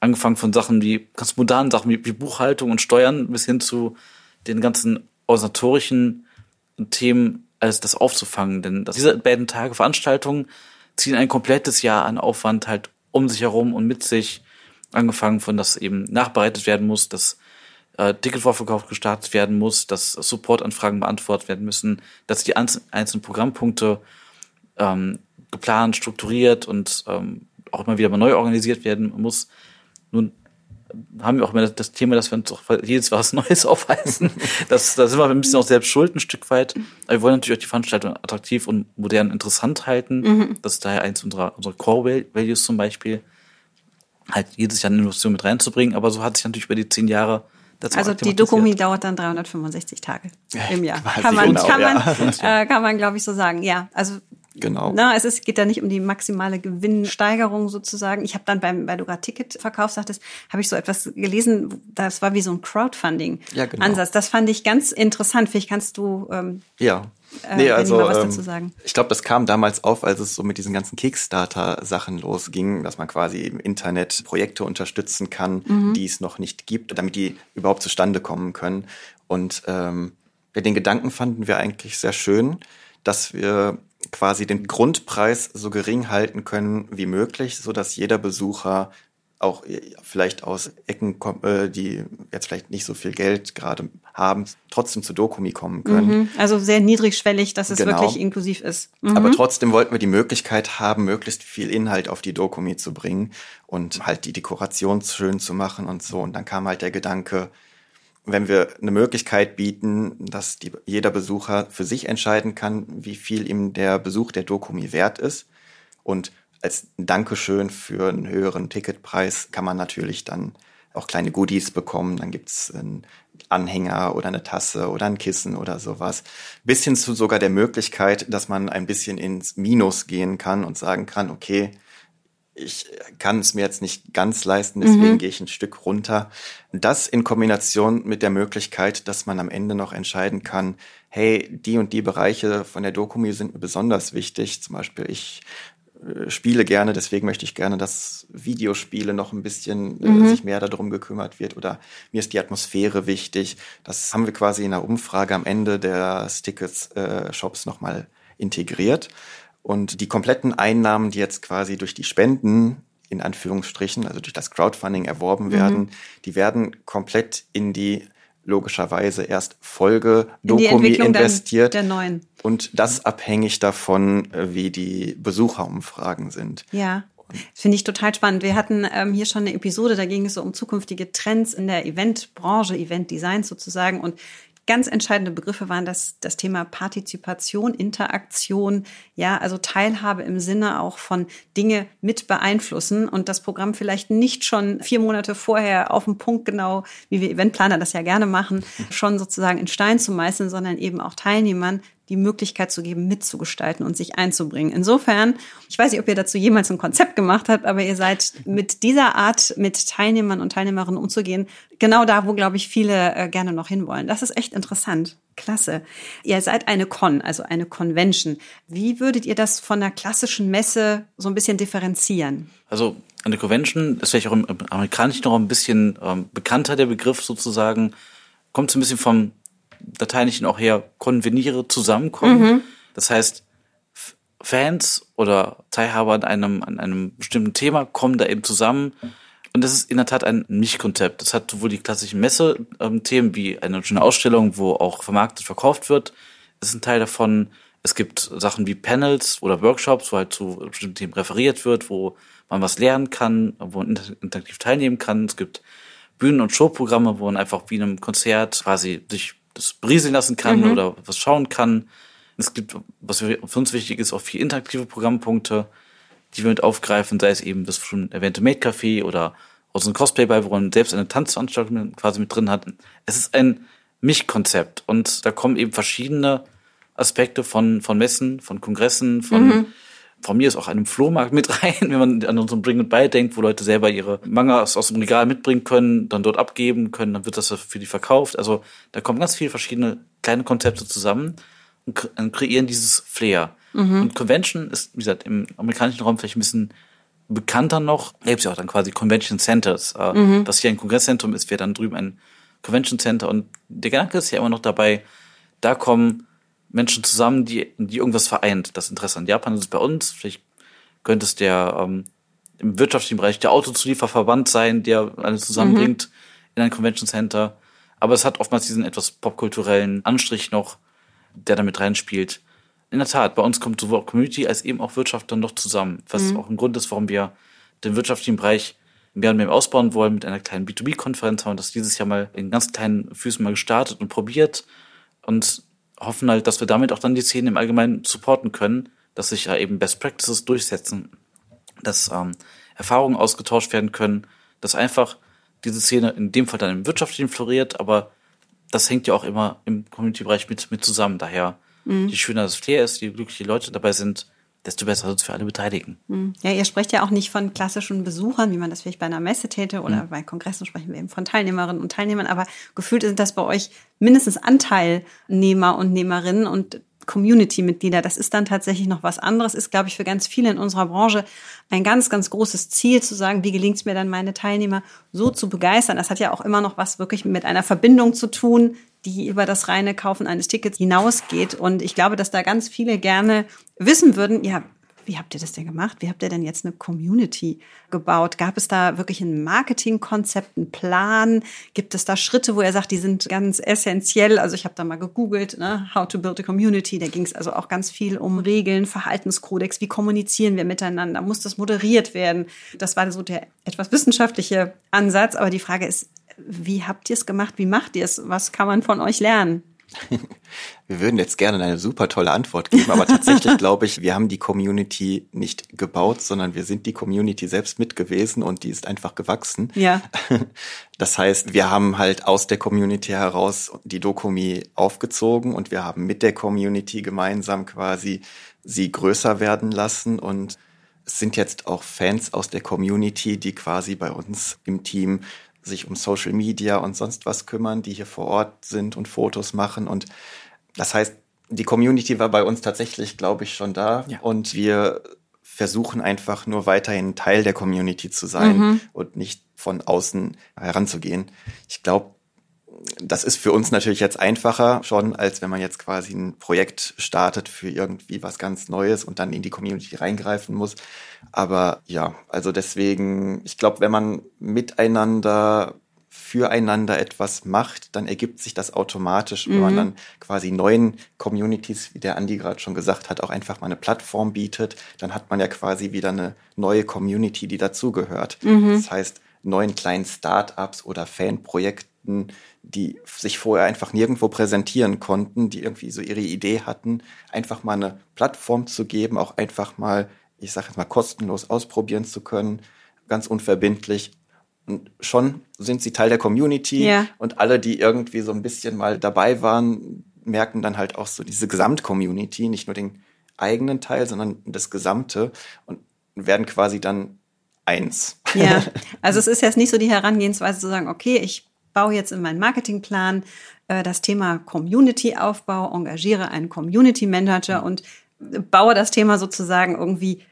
angefangen von Sachen wie ganz modernen Sachen wie, wie Buchhaltung und Steuern bis hin zu den ganzen organisatorischen Themen alles das aufzufangen. Denn diese beiden Tage Veranstaltungen ziehen ein komplettes Jahr an Aufwand halt um sich herum und mit sich, angefangen von, dass eben nachbereitet werden muss, dass äh, Ticketvorverkauf gestartet werden muss, dass Supportanfragen beantwortet werden müssen, dass die einzelnen Programmpunkte ähm, geplant, strukturiert und ähm, auch immer wieder mal neu organisiert werden muss. Nun haben wir auch immer das Thema, dass wir uns auch jedes was [laughs] Neues aufweisen. Das, da sind wir ein bisschen auch selbst schuld, ein Stück weit. Aber wir wollen natürlich auch die Veranstaltung attraktiv und modern interessant halten. Mhm. Das ist daher eins unserer, unserer Core Values zum Beispiel. Halt jedes Jahr eine Innovation mit reinzubringen. Aber so hat sich natürlich über die zehn Jahre dazu Also die Dokumi dauert dann 365 Tage im Jahr. Kann man, genau, kann man, ja. äh, kann man, glaube ich, so sagen. Ja, also Genau. Na, es ist, geht da nicht um die maximale Gewinnsteigerung sozusagen. Ich habe dann beim, weil du gerade Ticketverkauf sagtest, habe ich so etwas gelesen, das war wie so ein Crowdfunding-Ansatz. Ja, genau. Das fand ich ganz interessant. Vielleicht kannst du ähm, ja. Äh, nee, also ähm, ich glaube, das kam damals auf, als es so mit diesen ganzen Kickstarter-Sachen losging, dass man quasi im Internet Projekte unterstützen kann, mhm. die es noch nicht gibt, damit die überhaupt zustande kommen können. Und ähm, den Gedanken fanden wir eigentlich sehr schön, dass wir quasi den Grundpreis so gering halten können wie möglich, so dass jeder Besucher auch vielleicht aus Ecken, äh, die jetzt vielleicht nicht so viel Geld gerade haben, trotzdem zu Dokumi kommen können. Mhm. Also sehr niedrigschwellig, dass es genau. wirklich inklusiv ist. Mhm. Aber trotzdem wollten wir die Möglichkeit haben, möglichst viel Inhalt auf die Dokumi zu bringen und halt die Dekoration schön zu machen und so. Und dann kam halt der Gedanke, wenn wir eine Möglichkeit bieten, dass die, jeder Besucher für sich entscheiden kann, wie viel ihm der Besuch der Dokumi wert ist. Und als Dankeschön für einen höheren Ticketpreis kann man natürlich dann auch kleine Goodies bekommen. Dann gibt's einen Anhänger oder eine Tasse oder ein Kissen oder sowas. Bis hin zu sogar der Möglichkeit, dass man ein bisschen ins Minus gehen kann und sagen kann, okay, ich kann es mir jetzt nicht ganz leisten, deswegen mhm. gehe ich ein Stück runter. Das in Kombination mit der Möglichkeit, dass man am Ende noch entscheiden kann, hey, die und die Bereiche von der Dokumi sind mir besonders wichtig. Zum Beispiel, ich äh, spiele gerne, deswegen möchte ich gerne, dass Videospiele noch ein bisschen äh, mhm. sich mehr darum gekümmert wird oder mir ist die Atmosphäre wichtig. Das haben wir quasi in der Umfrage am Ende des Tickets-Shops äh, nochmal integriert. Und die kompletten Einnahmen, die jetzt quasi durch die Spenden in Anführungsstrichen, also durch das Crowdfunding erworben mhm. werden, die werden komplett in die logischerweise erst Folge Dokumi investiert. Der neuen. Und das abhängig davon, äh, wie die Besucherumfragen sind. Ja. Finde ich total spannend. Wir hatten ähm, hier schon eine Episode, da ging es so um zukünftige Trends in der Eventbranche, Eventdesign sozusagen. Und ganz entscheidende Begriffe waren das, das Thema Partizipation, Interaktion, ja, also Teilhabe im Sinne auch von Dinge mit beeinflussen und das Programm vielleicht nicht schon vier Monate vorher auf den Punkt genau, wie wir Eventplaner das ja gerne machen, schon sozusagen in Stein zu meißeln, sondern eben auch Teilnehmern die Möglichkeit zu geben, mitzugestalten und sich einzubringen. Insofern, ich weiß nicht, ob ihr dazu jemals ein Konzept gemacht habt, aber ihr seid mit dieser Art, mit Teilnehmern und Teilnehmerinnen umzugehen, genau da, wo, glaube ich, viele äh, gerne noch hinwollen. Das ist echt interessant. Klasse. Ihr seid eine Con, also eine Convention. Wie würdet ihr das von der klassischen Messe so ein bisschen differenzieren? Also eine Convention ist vielleicht auch im Amerikanischen noch ein bisschen ähm, bekannter, der Begriff sozusagen. Kommt so ein bisschen vom Lateinischen auch her konveniere, zusammenkommen. Mhm. Das heißt, Fans oder Teilhaber an einem, an einem bestimmten Thema kommen da eben zusammen. Und das ist in der Tat ein Mischkonzept. Das hat sowohl die klassischen Messe-Themen wie eine schöne Ausstellung, wo auch vermarktet verkauft wird. Das ist ein Teil davon. Es gibt Sachen wie Panels oder Workshops, wo halt zu bestimmten Themen referiert wird, wo man was lernen kann, wo man interaktiv teilnehmen kann. Es gibt Bühnen- und Showprogramme, wo man einfach wie in einem Konzert quasi sich das berieseln lassen kann mhm. oder was schauen kann. Es gibt, was für uns wichtig ist, auch vier interaktive Programmpunkte, die wir mit aufgreifen, sei es eben das schon erwähnte Made Café oder aus einem Cosplay bei, wo man selbst eine Tanzveranstaltung quasi mit drin hat. Es ist ein Mich-Konzept und da kommen eben verschiedene Aspekte von, von Messen, von Kongressen, von, mhm. Von mir ist auch einem Flohmarkt mit [laughs] rein, wenn man an unseren Bring and Buy denkt, wo Leute selber ihre Mangas aus dem Regal mitbringen können, dann dort abgeben können, dann wird das für die verkauft. Also da kommen ganz viele verschiedene kleine Konzepte zusammen und kreieren dieses Flair. Mhm. Und Convention ist, wie gesagt, im amerikanischen Raum vielleicht ein bisschen bekannter noch. Da gibt es ja auch dann quasi Convention Centers. Äh, mhm. Das hier ein Kongresszentrum ist, wäre dann drüben ein Convention Center. Und der Gedanke ist ja immer noch dabei, da kommen Menschen zusammen, die, die irgendwas vereint. Das Interesse an Japan ist bei uns. Vielleicht könnte es der ähm, im wirtschaftlichen Bereich der Autozulieferverband sein, der alle zusammenbringt mhm. in ein Convention Center. Aber es hat oftmals diesen etwas popkulturellen Anstrich noch, der damit reinspielt. In der Tat, bei uns kommt sowohl Community als eben auch Wirtschaft dann noch zusammen, was mhm. auch ein Grund ist, warum wir den wirtschaftlichen Bereich mehr und mehr ausbauen wollen mit einer kleinen B2B-Konferenz, haben das dieses Jahr mal in ganz kleinen Füßen mal gestartet und probiert und hoffen halt, dass wir damit auch dann die Szene im Allgemeinen supporten können, dass sich ja eben Best Practices durchsetzen, dass ähm, Erfahrungen ausgetauscht werden können, dass einfach diese Szene in dem Fall dann im Wirtschaftlichen floriert, aber das hängt ja auch immer im Community-Bereich mit, mit zusammen. Daher, mhm. je schöner das Flair ist, je glückliche Leute dabei sind, desto besser wird es für alle Beteiligten. Mhm. Ja, ihr sprecht ja auch nicht von klassischen Besuchern, wie man das vielleicht bei einer Messe täte oder mhm. bei Kongressen sprechen wir eben von Teilnehmerinnen und Teilnehmern, aber gefühlt sind das bei euch mindestens Anteilnehmer und Nehmerinnen und Community-Mitglieder. Das ist dann tatsächlich noch was anderes, ist, glaube ich, für ganz viele in unserer Branche ein ganz, ganz großes Ziel zu sagen, wie gelingt es mir dann, meine Teilnehmer so zu begeistern. Das hat ja auch immer noch was wirklich mit einer Verbindung zu tun, die über das reine Kaufen eines Tickets hinausgeht. Und ich glaube, dass da ganz viele gerne wissen würden, ja, wie habt ihr das denn gemacht? Wie habt ihr denn jetzt eine Community gebaut? Gab es da wirklich ein Marketingkonzept, einen Plan? Gibt es da Schritte, wo er sagt, die sind ganz essentiell? Also ich habe da mal gegoogelt, ne? How to build a community. Da ging es also auch ganz viel um Regeln, Verhaltenskodex. Wie kommunizieren wir miteinander? Muss das moderiert werden? Das war so der etwas wissenschaftliche Ansatz. Aber die Frage ist, wie habt ihr es gemacht? Wie macht ihr es? Was kann man von euch lernen? Wir würden jetzt gerne eine super tolle Antwort geben, aber tatsächlich [laughs] glaube ich, wir haben die Community nicht gebaut, sondern wir sind die Community selbst mit gewesen und die ist einfach gewachsen. Ja. [laughs] Das heißt, wir haben halt aus der Community heraus die Dokumi aufgezogen und wir haben mit der Community gemeinsam quasi sie größer werden lassen und es sind jetzt auch Fans aus der Community, die quasi bei uns im Team sich um Social Media und sonst was kümmern, die hier vor Ort sind und Fotos machen. Und das heißt, die Community war bei uns tatsächlich, glaube ich, schon da. Ja. Und wir versuchen einfach nur weiterhin Teil der Community zu sein mhm. und nicht von außen heranzugehen. Ich glaube, das ist für uns natürlich jetzt einfacher schon, als wenn man jetzt quasi ein Projekt startet für irgendwie was ganz Neues und dann in die Community reingreifen muss. Aber ja, also deswegen, ich glaube, wenn man miteinander füreinander etwas macht, dann ergibt sich das automatisch, mhm. wenn man mhm. dann quasi neuen Communities, wie der Andi gerade schon gesagt hat, auch einfach mal eine Plattform bietet, dann hat man ja quasi wieder eine neue Community, die dazugehört. Mhm. Das heißt, neuen kleinen Startups oder Fanprojekten, die sich vorher einfach nirgendwo präsentieren konnten, die irgendwie so ihre Idee hatten, einfach mal eine Plattform zu geben, auch einfach mal, ich sage jetzt mal, kostenlos ausprobieren zu können, ganz unverbindlich. Und schon sind sie Teil der Community ja. und alle, die irgendwie so ein bisschen mal dabei waren, merken dann halt auch so diese Gesamtcommunity, nicht nur den eigenen Teil, sondern das Gesamte und werden quasi dann eins. Ja, [laughs] also es ist jetzt nicht so die Herangehensweise zu sagen, okay, ich baue jetzt in meinen Marketingplan äh, das Thema Community-Aufbau, engagiere einen Community-Manager und baue das Thema sozusagen irgendwie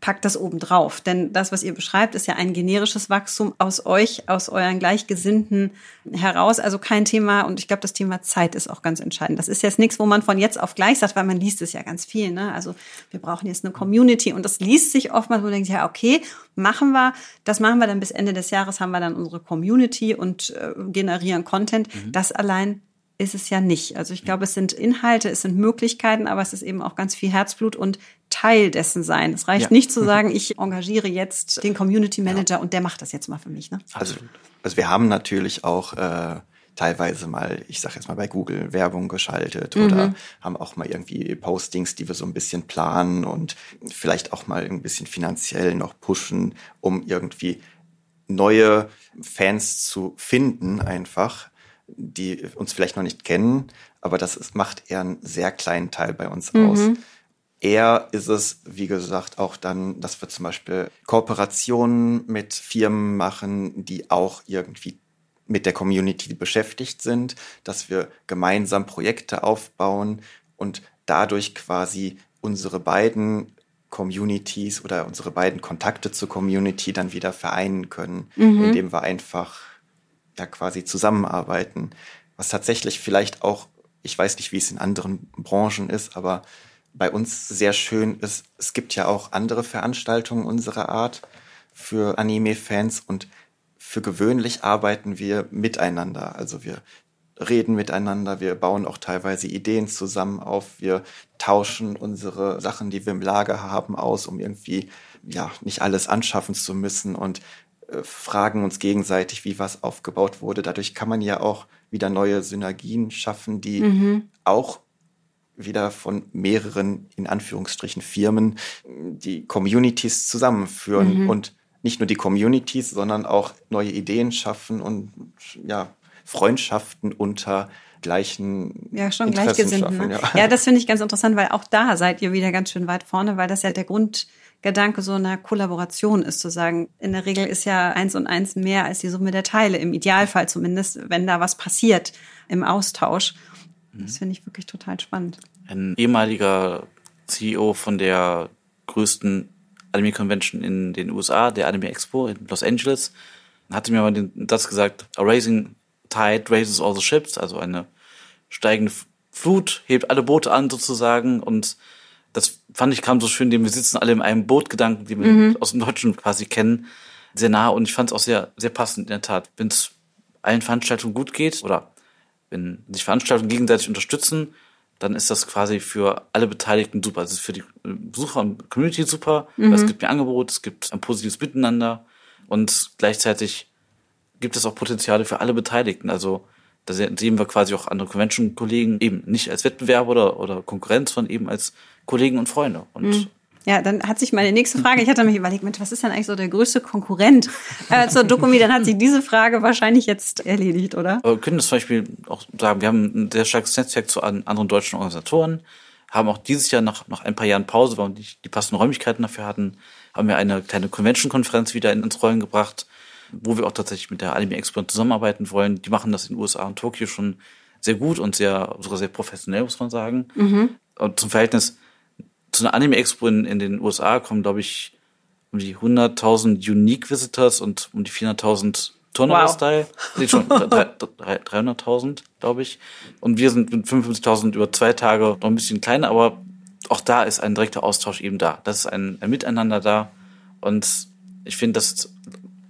packt das oben drauf. Denn das, was ihr beschreibt, ist ja ein generisches Wachstum aus euch, aus euren Gleichgesinnten heraus. Also kein Thema. Und ich glaube, das Thema Zeit ist auch ganz entscheidend. Das ist jetzt nichts, wo man von jetzt auf gleich sagt, weil man liest es ja ganz viel. Ne? Also wir brauchen jetzt eine Community. Und das liest sich oftmals, wo man denkt, ja, okay, machen wir. Das machen wir dann bis Ende des Jahres, haben wir dann unsere Community und äh, generieren Content. Mhm. Das allein ist es ja nicht. Also ich glaube, es sind Inhalte, es sind Möglichkeiten, aber es ist eben auch ganz viel Herzblut und Teil dessen sein. Es reicht ja. nicht zu sagen, ich engagiere jetzt den Community Manager ja. und der macht das jetzt mal für mich. Ne? Also, also wir haben natürlich auch äh, teilweise mal, ich sage jetzt mal bei Google Werbung geschaltet mhm. oder haben auch mal irgendwie Postings, die wir so ein bisschen planen und vielleicht auch mal ein bisschen finanziell noch pushen, um irgendwie neue Fans zu finden einfach, die uns vielleicht noch nicht kennen, aber das ist, macht eher einen sehr kleinen Teil bei uns mhm. aus. Eher ist es, wie gesagt, auch dann, dass wir zum Beispiel Kooperationen mit Firmen machen, die auch irgendwie mit der Community beschäftigt sind, dass wir gemeinsam Projekte aufbauen und dadurch quasi unsere beiden Communities oder unsere beiden Kontakte zur Community dann wieder vereinen können, mhm. indem wir einfach ja quasi zusammenarbeiten. Was tatsächlich vielleicht auch, ich weiß nicht, wie es in anderen Branchen ist, aber bei uns sehr schön ist, es gibt ja auch andere Veranstaltungen unserer Art für Anime-Fans und für gewöhnlich arbeiten wir miteinander. Also wir reden miteinander, wir bauen auch teilweise Ideen zusammen auf, wir tauschen unsere Sachen, die wir im Lager haben, aus, um irgendwie ja nicht alles anschaffen zu müssen und äh, fragen uns gegenseitig, wie was aufgebaut wurde. Dadurch kann man ja auch wieder neue Synergien schaffen, die mhm. auch wieder von mehreren, in Anführungsstrichen, Firmen die Communities zusammenführen mhm. und nicht nur die Communities, sondern auch neue Ideen schaffen und ja, Freundschaften unter gleichen ja schon Gleichgesinnten. Ne? Ja. ja, [laughs] das finde ich ganz interessant, weil auch da seid ihr wieder ganz schön weit vorne, weil das ja der Grundgedanke so einer Kollaboration ist, zu sagen, in der Regel ist ja eins und eins mehr als die Summe der Teile, im Idealfall zumindest, wenn da was passiert im Austausch. Das finde ich wirklich total spannend. Ein ehemaliger CEO von der größten Anime Convention in den USA, der Anime Expo in Los Angeles, hatte mir mal den, Satz gesagt, a raising tide raises all the ships, also eine steigende Flut hebt alle Boote an sozusagen und das fand ich kam so schön, dem wir sitzen alle in einem Bootgedanken, die wir mhm. aus dem Deutschen quasi kennen, sehr nah und ich fand es auch sehr, sehr passend in der Tat. Wenn es allen Veranstaltungen gut geht oder wenn sich Veranstaltungen gegenseitig unterstützen, dann ist das quasi für alle Beteiligten super. Es ist für die Besucher und Community super, mhm. es gibt mehr Angebot, es gibt ein positives Miteinander und gleichzeitig gibt es auch Potenziale für alle Beteiligten. Also da sehen wir quasi auch andere Convention-Kollegen eben nicht als Wettbewerber oder, oder Konkurrenz, sondern eben als Kollegen und Freunde. Und mhm. Ja, dann hat sich meine nächste Frage, ich hatte mich überlegt, Mensch, was ist denn eigentlich so der größte Konkurrent äh, zur Dokumi? Dann hat sich diese Frage wahrscheinlich jetzt erledigt, oder? Wir können das zum Beispiel auch sagen, wir haben ein sehr starkes Netzwerk zu anderen deutschen Organisatoren, haben auch dieses Jahr nach, nach ein paar Jahren Pause, weil wir nicht die passenden Räumlichkeiten dafür hatten, haben wir eine kleine Convention-Konferenz wieder ins Rollen gebracht, wo wir auch tatsächlich mit der Anime Expo zusammenarbeiten wollen. Die machen das in den USA und Tokio schon sehr gut und sehr, sogar sehr professionell, muss man sagen. Mhm. Und zum Verhältnis, zu einer Anime-Expo in, in den USA kommen, glaube ich, um die 100.000 Unique Visitors und um die 400.000 Turnover-Style. Wow. Nee, schon [laughs] 300.000, glaube ich. Und wir sind mit 55.000 über zwei Tage noch ein bisschen kleiner, aber auch da ist ein direkter Austausch eben da. Das ist ein, ein Miteinander da. Und ich finde, das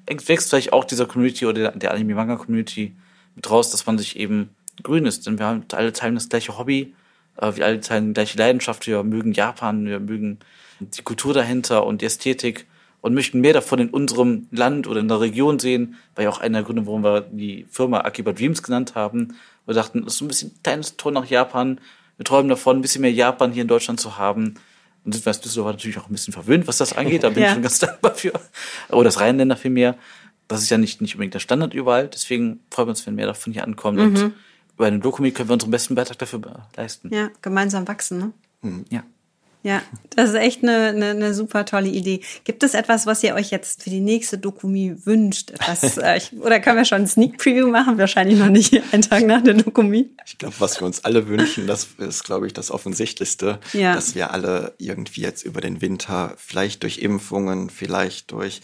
wächst vielleicht auch dieser Community oder der, der Anime-Manga-Community mit raus, dass man sich eben grün ist. Denn wir haben alle teilen das gleiche Hobby äh, wir alle teilen gleiche Leidenschaft, wir mögen Japan, wir mögen die Kultur dahinter und die Ästhetik und möchten mehr davon in unserem Land oder in der Region sehen, war ja auch einer der Gründe, warum wir die Firma Akiba Dreams genannt haben. Wir dachten, das ist so ein bisschen ein kleines Tor nach Japan. Wir träumen davon, ein bisschen mehr Japan hier in Deutschland zu haben. Und sind wir als Düsseldorf natürlich auch ein bisschen verwöhnt, was das angeht. Da bin ja. ich schon ganz [laughs] dankbar für. Oder das Rheinländer vielmehr. Das ist ja nicht, nicht unbedingt der Standard überall. Deswegen freuen wir uns, wenn mehr davon hier ankommt. Mhm. Und über eine Dokumi können wir unseren besten Beitrag dafür leisten. Ja, gemeinsam wachsen, ne? Mhm. Ja. Ja, das ist echt eine, eine, eine super tolle Idee. Gibt es etwas, was ihr euch jetzt für die nächste Dokumi wünscht? Etwas, [laughs] äh, ich, oder können wir schon ein Sneak Preview machen? Wahrscheinlich noch nicht [laughs] einen Tag nach der Dokumi. Ich glaube, was wir uns alle wünschen, das ist, glaube ich, das Offensichtlichste, ja. dass wir alle irgendwie jetzt über den Winter, vielleicht durch Impfungen, vielleicht durch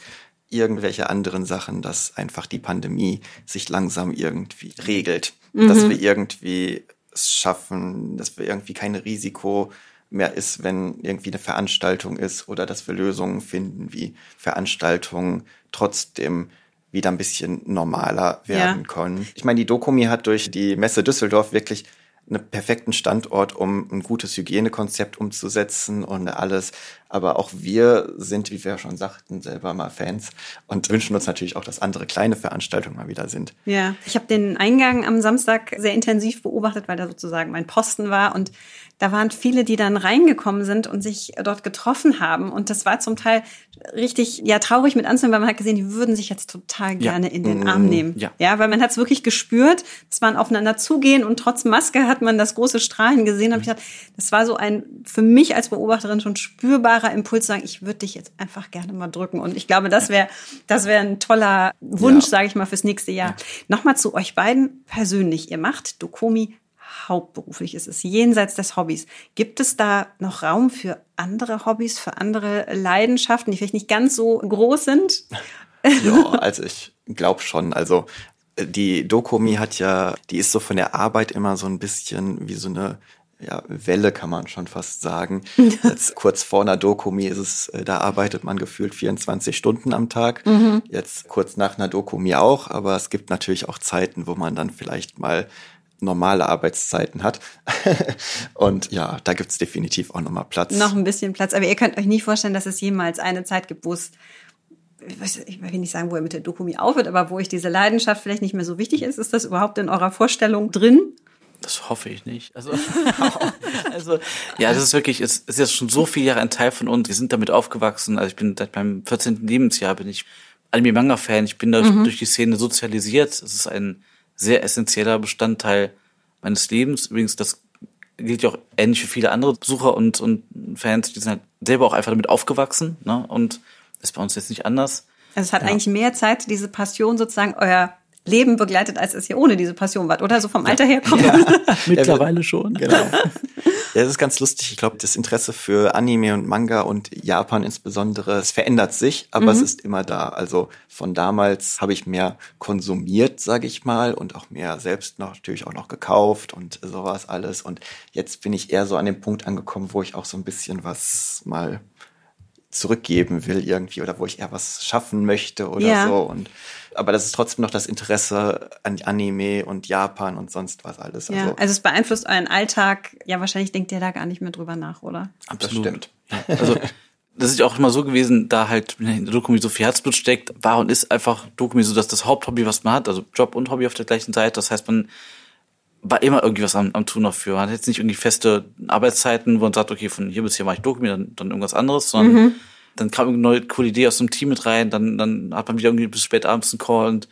irgendwelche anderen Sachen, dass einfach die Pandemie sich langsam irgendwie regelt mhm. dass wir irgendwie es schaffen, dass wir irgendwie kein Risiko mehr ist, wenn irgendwie eine Veranstaltung ist oder dass wir Lösungen finden, wie Veranstaltungen trotzdem wieder ein bisschen normaler werden ja. können. Ich meine, die Dokumi hat durch die Messe Düsseldorf wirklich einen perfekten Standort, um ein gutes Hygienekonzept umzusetzen und alles. Aber auch wir sind, wie wir schon sagten, selber mal Fans und wünschen uns natürlich auch, dass andere kleine Veranstaltungen mal wieder sind. Ja, ich habe den Eingang am Samstag sehr intensiv beobachtet, weil da sozusagen mein Posten war und da waren viele, die dann reingekommen sind und sich dort getroffen haben. Und das war zum Teil richtig, ja, traurig mit anzunehmen, weil man hat gesehen, die würden sich jetzt total gerne ja. in den Arm mm, nehmen. Ja, ja weil man hat es wirklich gespürt, dass man aufeinander zugehen und trotz Maske hat man das große Strahlen gesehen. Und ich dachte, das war so ein für mich als Beobachterin schon spürbarer Impuls, sagen, ich würde dich jetzt einfach gerne mal drücken. Und ich glaube, das wäre, das wäre ein toller Wunsch, ja. sage ich mal, fürs nächste Jahr. Ja. Nochmal zu euch beiden persönlich. Ihr macht Dokomi hauptberuflich ist es, jenseits des Hobbys. Gibt es da noch Raum für andere Hobbys, für andere Leidenschaften, die vielleicht nicht ganz so groß sind? [laughs] Ja, also ich glaube schon. Also äh, die Dokumi hat ja, die ist so von der Arbeit immer so ein bisschen wie so eine ja, Welle kann man schon fast sagen. [laughs] Jetzt kurz vor einer Dokumi ist es, äh, da arbeitet man gefühlt 24 Stunden am Tag. Mhm. Jetzt kurz nach einer Dokumi auch, aber es gibt natürlich auch Zeiten, wo man dann vielleicht mal normale Arbeitszeiten hat. [laughs] und ja, da gibt's definitiv auch nochmal Platz. Noch ein bisschen Platz. Aber ihr könnt euch nicht vorstellen, dass es jemals eine Zeit gibt, wo es ich will nicht sagen, wo er mit der Dokumi aufhört, aber wo euch diese Leidenschaft vielleicht nicht mehr so wichtig ist. Ist das überhaupt in eurer Vorstellung drin? Das hoffe ich nicht. Also, [laughs] also ja, das ist wirklich, es ist jetzt schon so viele Jahre ein Teil von uns. Wir sind damit aufgewachsen. Also ich bin seit meinem 14. Lebensjahr bin ich Anime-Manga-Fan. Ich bin da mhm. durch die Szene sozialisiert. Es ist ein sehr essentieller Bestandteil meines Lebens. Übrigens, das gilt ja auch ähnlich für viele andere Besucher und, und Fans, die sind halt selber auch einfach damit aufgewachsen. Ne? Und ist bei uns jetzt nicht anders. Also es hat ja. eigentlich mehr Zeit, diese Passion sozusagen euer Leben begleitet, als es ihr ohne diese Passion war, oder? So vom Alter her kommt. Ja. [laughs] Mittlerweile schon. Genau. Ja, das ist ganz lustig. Ich glaube, das Interesse für Anime und Manga und Japan insbesondere, es verändert sich, aber mhm. es ist immer da. Also von damals habe ich mehr konsumiert, sage ich mal, und auch mehr selbst noch, natürlich auch noch gekauft und sowas alles. Und jetzt bin ich eher so an dem Punkt angekommen, wo ich auch so ein bisschen was mal zurückgeben will irgendwie oder wo ich eher was schaffen möchte oder ja. so. Und aber das ist trotzdem noch das Interesse an Anime und Japan und sonst was alles. Ja, also, also es beeinflusst euren Alltag. Ja, wahrscheinlich denkt ihr da gar nicht mehr drüber nach, oder? Absolut. Das. Also das ist ja auch immer so gewesen, da halt in der Dokumi so viel Herzblut steckt, war und ist einfach Dokumi so, dass das Haupthobby, was man hat, also Job und Hobby auf der gleichen Seite. Das heißt, man war immer irgendwie was am, am Tun dafür. Man hat jetzt nicht irgendwie feste Arbeitszeiten, wo man sagt, okay, von hier bis hier mache ich Dokumi, dann, dann irgendwas anderes, sondern mhm dann kam eine neue coole Idee aus dem Team mit rein, dann, dann hat man wieder irgendwie bis spät abends einen Call und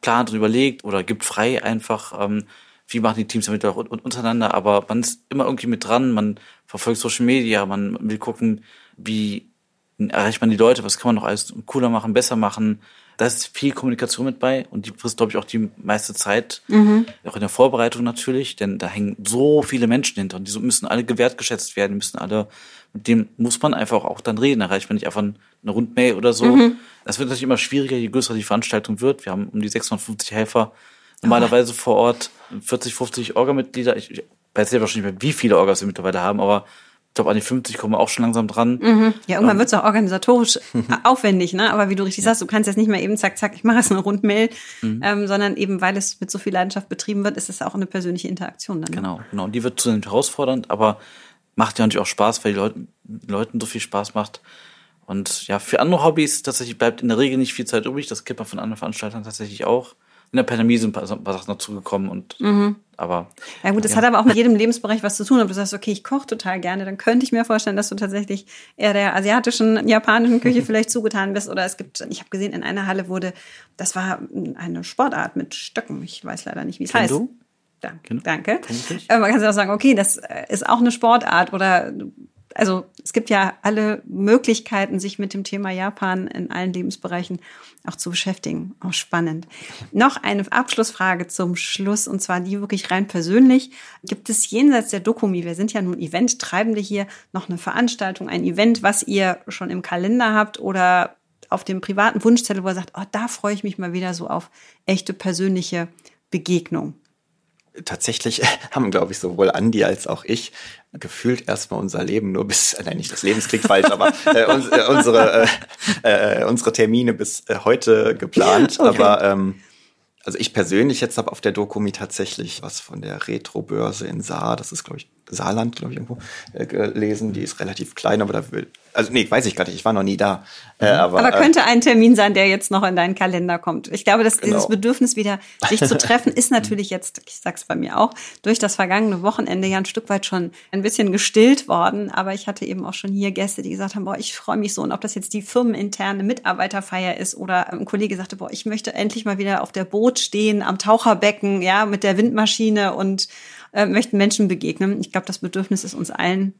plant und überlegt oder gibt frei einfach, ähm, wie machen die Teams damit auch untereinander, aber man ist immer irgendwie mit dran, man verfolgt Social Media, man will gucken, wie erreicht man die Leute, was kann man noch alles cooler machen, besser machen. Da ist viel Kommunikation mit bei und die frisst, glaube ich, auch die meiste Zeit, mhm. auch in der Vorbereitung natürlich, denn da hängen so viele Menschen hinter und die müssen alle gewertgeschätzt werden, die müssen alle mit dem muss man einfach auch dann reden. Erreicht man nicht einfach eine Rundmail oder so. Mhm. Das wird natürlich immer schwieriger, je größer die Veranstaltung wird. Wir haben um die 650 Helfer normalerweise oh. vor Ort, 40, 50 Orga-Mitglieder. Ich, ich weiß selber schon nicht mehr, wie viele Orgas wir mittlerweile haben, aber ich glaube, an die 50 kommen wir auch schon langsam dran. Mhm. Ja, irgendwann ähm, wird es auch organisatorisch [laughs] aufwendig, ne? Aber wie du richtig sagst, du kannst jetzt nicht mehr eben zack, zack, ich mache jetzt eine Rundmail, mhm. ähm, sondern eben, weil es mit so viel Leidenschaft betrieben wird, ist es auch eine persönliche Interaktion dann. Ne? Genau, genau. Und die wird zunehmend herausfordernd, aber macht ja natürlich auch Spaß, weil die Leute, Leuten so viel Spaß macht. Und ja, für andere Hobbys tatsächlich bleibt in der Regel nicht viel Zeit übrig. Das kennt man von anderen Veranstaltern tatsächlich auch. In der Pandemie sind ein paar, Sachen dazugekommen und mhm. aber. Ja gut, das ja. hat aber auch mit jedem Lebensbereich was zu tun. Ob du sagst, okay, ich koche total gerne, dann könnte ich mir vorstellen, dass du tatsächlich eher der asiatischen, japanischen Küche [laughs] vielleicht zugetan bist. Oder es gibt, ich habe gesehen, in einer Halle wurde, das war eine Sportart mit Stöcken. Ich weiß leider nicht, wie es heißt. Danke. Genau. Danke. Äh, man kann sich auch sagen, okay, das äh, ist auch eine Sportart oder also es gibt ja alle Möglichkeiten, sich mit dem Thema Japan in allen Lebensbereichen auch zu beschäftigen. Auch spannend. Noch eine Abschlussfrage zum Schluss und zwar die wirklich rein persönlich. Gibt es jenseits der Dokumi, wir sind ja nun Event-Treibende hier, noch eine Veranstaltung, ein Event, was ihr schon im Kalender habt oder auf dem privaten Wunschzettel, wo ihr sagt, oh, da freue ich mich mal wieder so auf echte persönliche Begegnung? Tatsächlich [laughs] haben, glaube ich, sowohl Andi als auch ich gefühlt erstmal unser Leben nur bis, äh, nein, nicht das Leben klingt falsch, aber äh, [laughs] uns, äh, unsere, äh, äh, unsere Termine bis äh, heute geplant. Okay. Aber ähm, also ich persönlich jetzt habe auf der Dokumi tatsächlich was von der Retro-Börse in Saar, das ist, glaube ich, Saarland, glaube ich, irgendwo, äh, gelesen. Die ist relativ klein, aber da will, also nee, weiß ich gar nicht, ich war noch nie da. Äh, mhm. aber, aber könnte ein Termin sein, der jetzt noch in deinen Kalender kommt. Ich glaube, dass genau. dieses Bedürfnis wieder, sich zu [laughs] treffen, ist natürlich jetzt, ich sag's bei mir auch, durch das vergangene Wochenende ja ein Stück weit schon ein bisschen gestillt worden. Aber ich hatte eben auch schon hier Gäste, die gesagt haben, boah, ich freue mich so. Und ob das jetzt die firmeninterne Mitarbeiterfeier ist oder ein Kollege sagte, boah, ich möchte endlich mal wieder auf der Boot stehen, am Taucherbecken, ja, mit der Windmaschine und äh, möchten Menschen begegnen. Ich glaube, das Bedürfnis ist uns allen.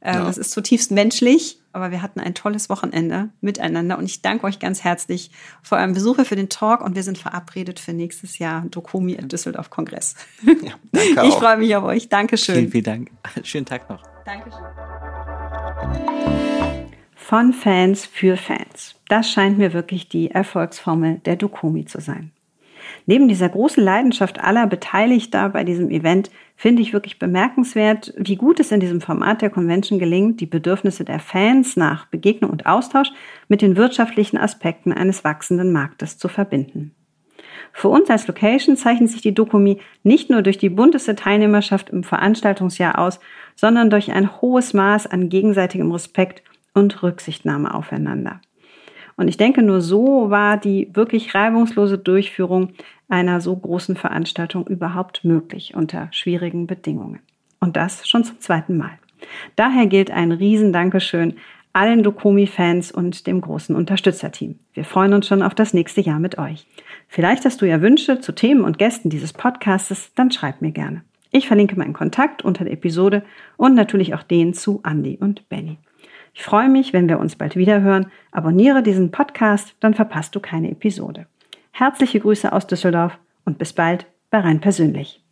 Äh, ja. Das ist zutiefst menschlich, aber wir hatten ein tolles Wochenende miteinander und ich danke euch ganz herzlich für euren Besuch, für den Talk und wir sind verabredet für nächstes Jahr Dokumi im Düsseldorf Kongress. Ja, danke [laughs] ich freue mich auf euch. Dankeschön. Vielen, vielen Dank. [laughs] Schönen Tag noch. Dankeschön. Von Fans für Fans. Das scheint mir wirklich die Erfolgsformel der Dokumi zu sein. Neben dieser großen Leidenschaft aller Beteiligter bei diesem Event finde ich wirklich bemerkenswert, wie gut es in diesem Format der Convention gelingt, die Bedürfnisse der Fans nach Begegnung und Austausch mit den wirtschaftlichen Aspekten eines wachsenden Marktes zu verbinden. Für uns als Location zeichnet sich die Dokumi nicht nur durch die bunteste Teilnehmerschaft im Veranstaltungsjahr aus, sondern durch ein hohes Maß an gegenseitigem Respekt und Rücksichtnahme aufeinander. Und ich denke, nur so war die wirklich reibungslose Durchführung einer so großen Veranstaltung überhaupt möglich unter schwierigen Bedingungen. Und das schon zum zweiten Mal. Daher gilt ein Riesendankeschön allen Dokomi-Fans und dem großen Unterstützerteam. Wir freuen uns schon auf das nächste Jahr mit euch. Vielleicht hast du ja Wünsche zu Themen und Gästen dieses Podcastes, dann schreib mir gerne. Ich verlinke meinen Kontakt unter der Episode und natürlich auch den zu Andy und Benny. Ich freue mich, wenn wir uns bald wieder hören. Abonniere diesen Podcast, dann verpasst du keine Episode. Herzliche Grüße aus Düsseldorf und bis bald bei Rhein persönlich.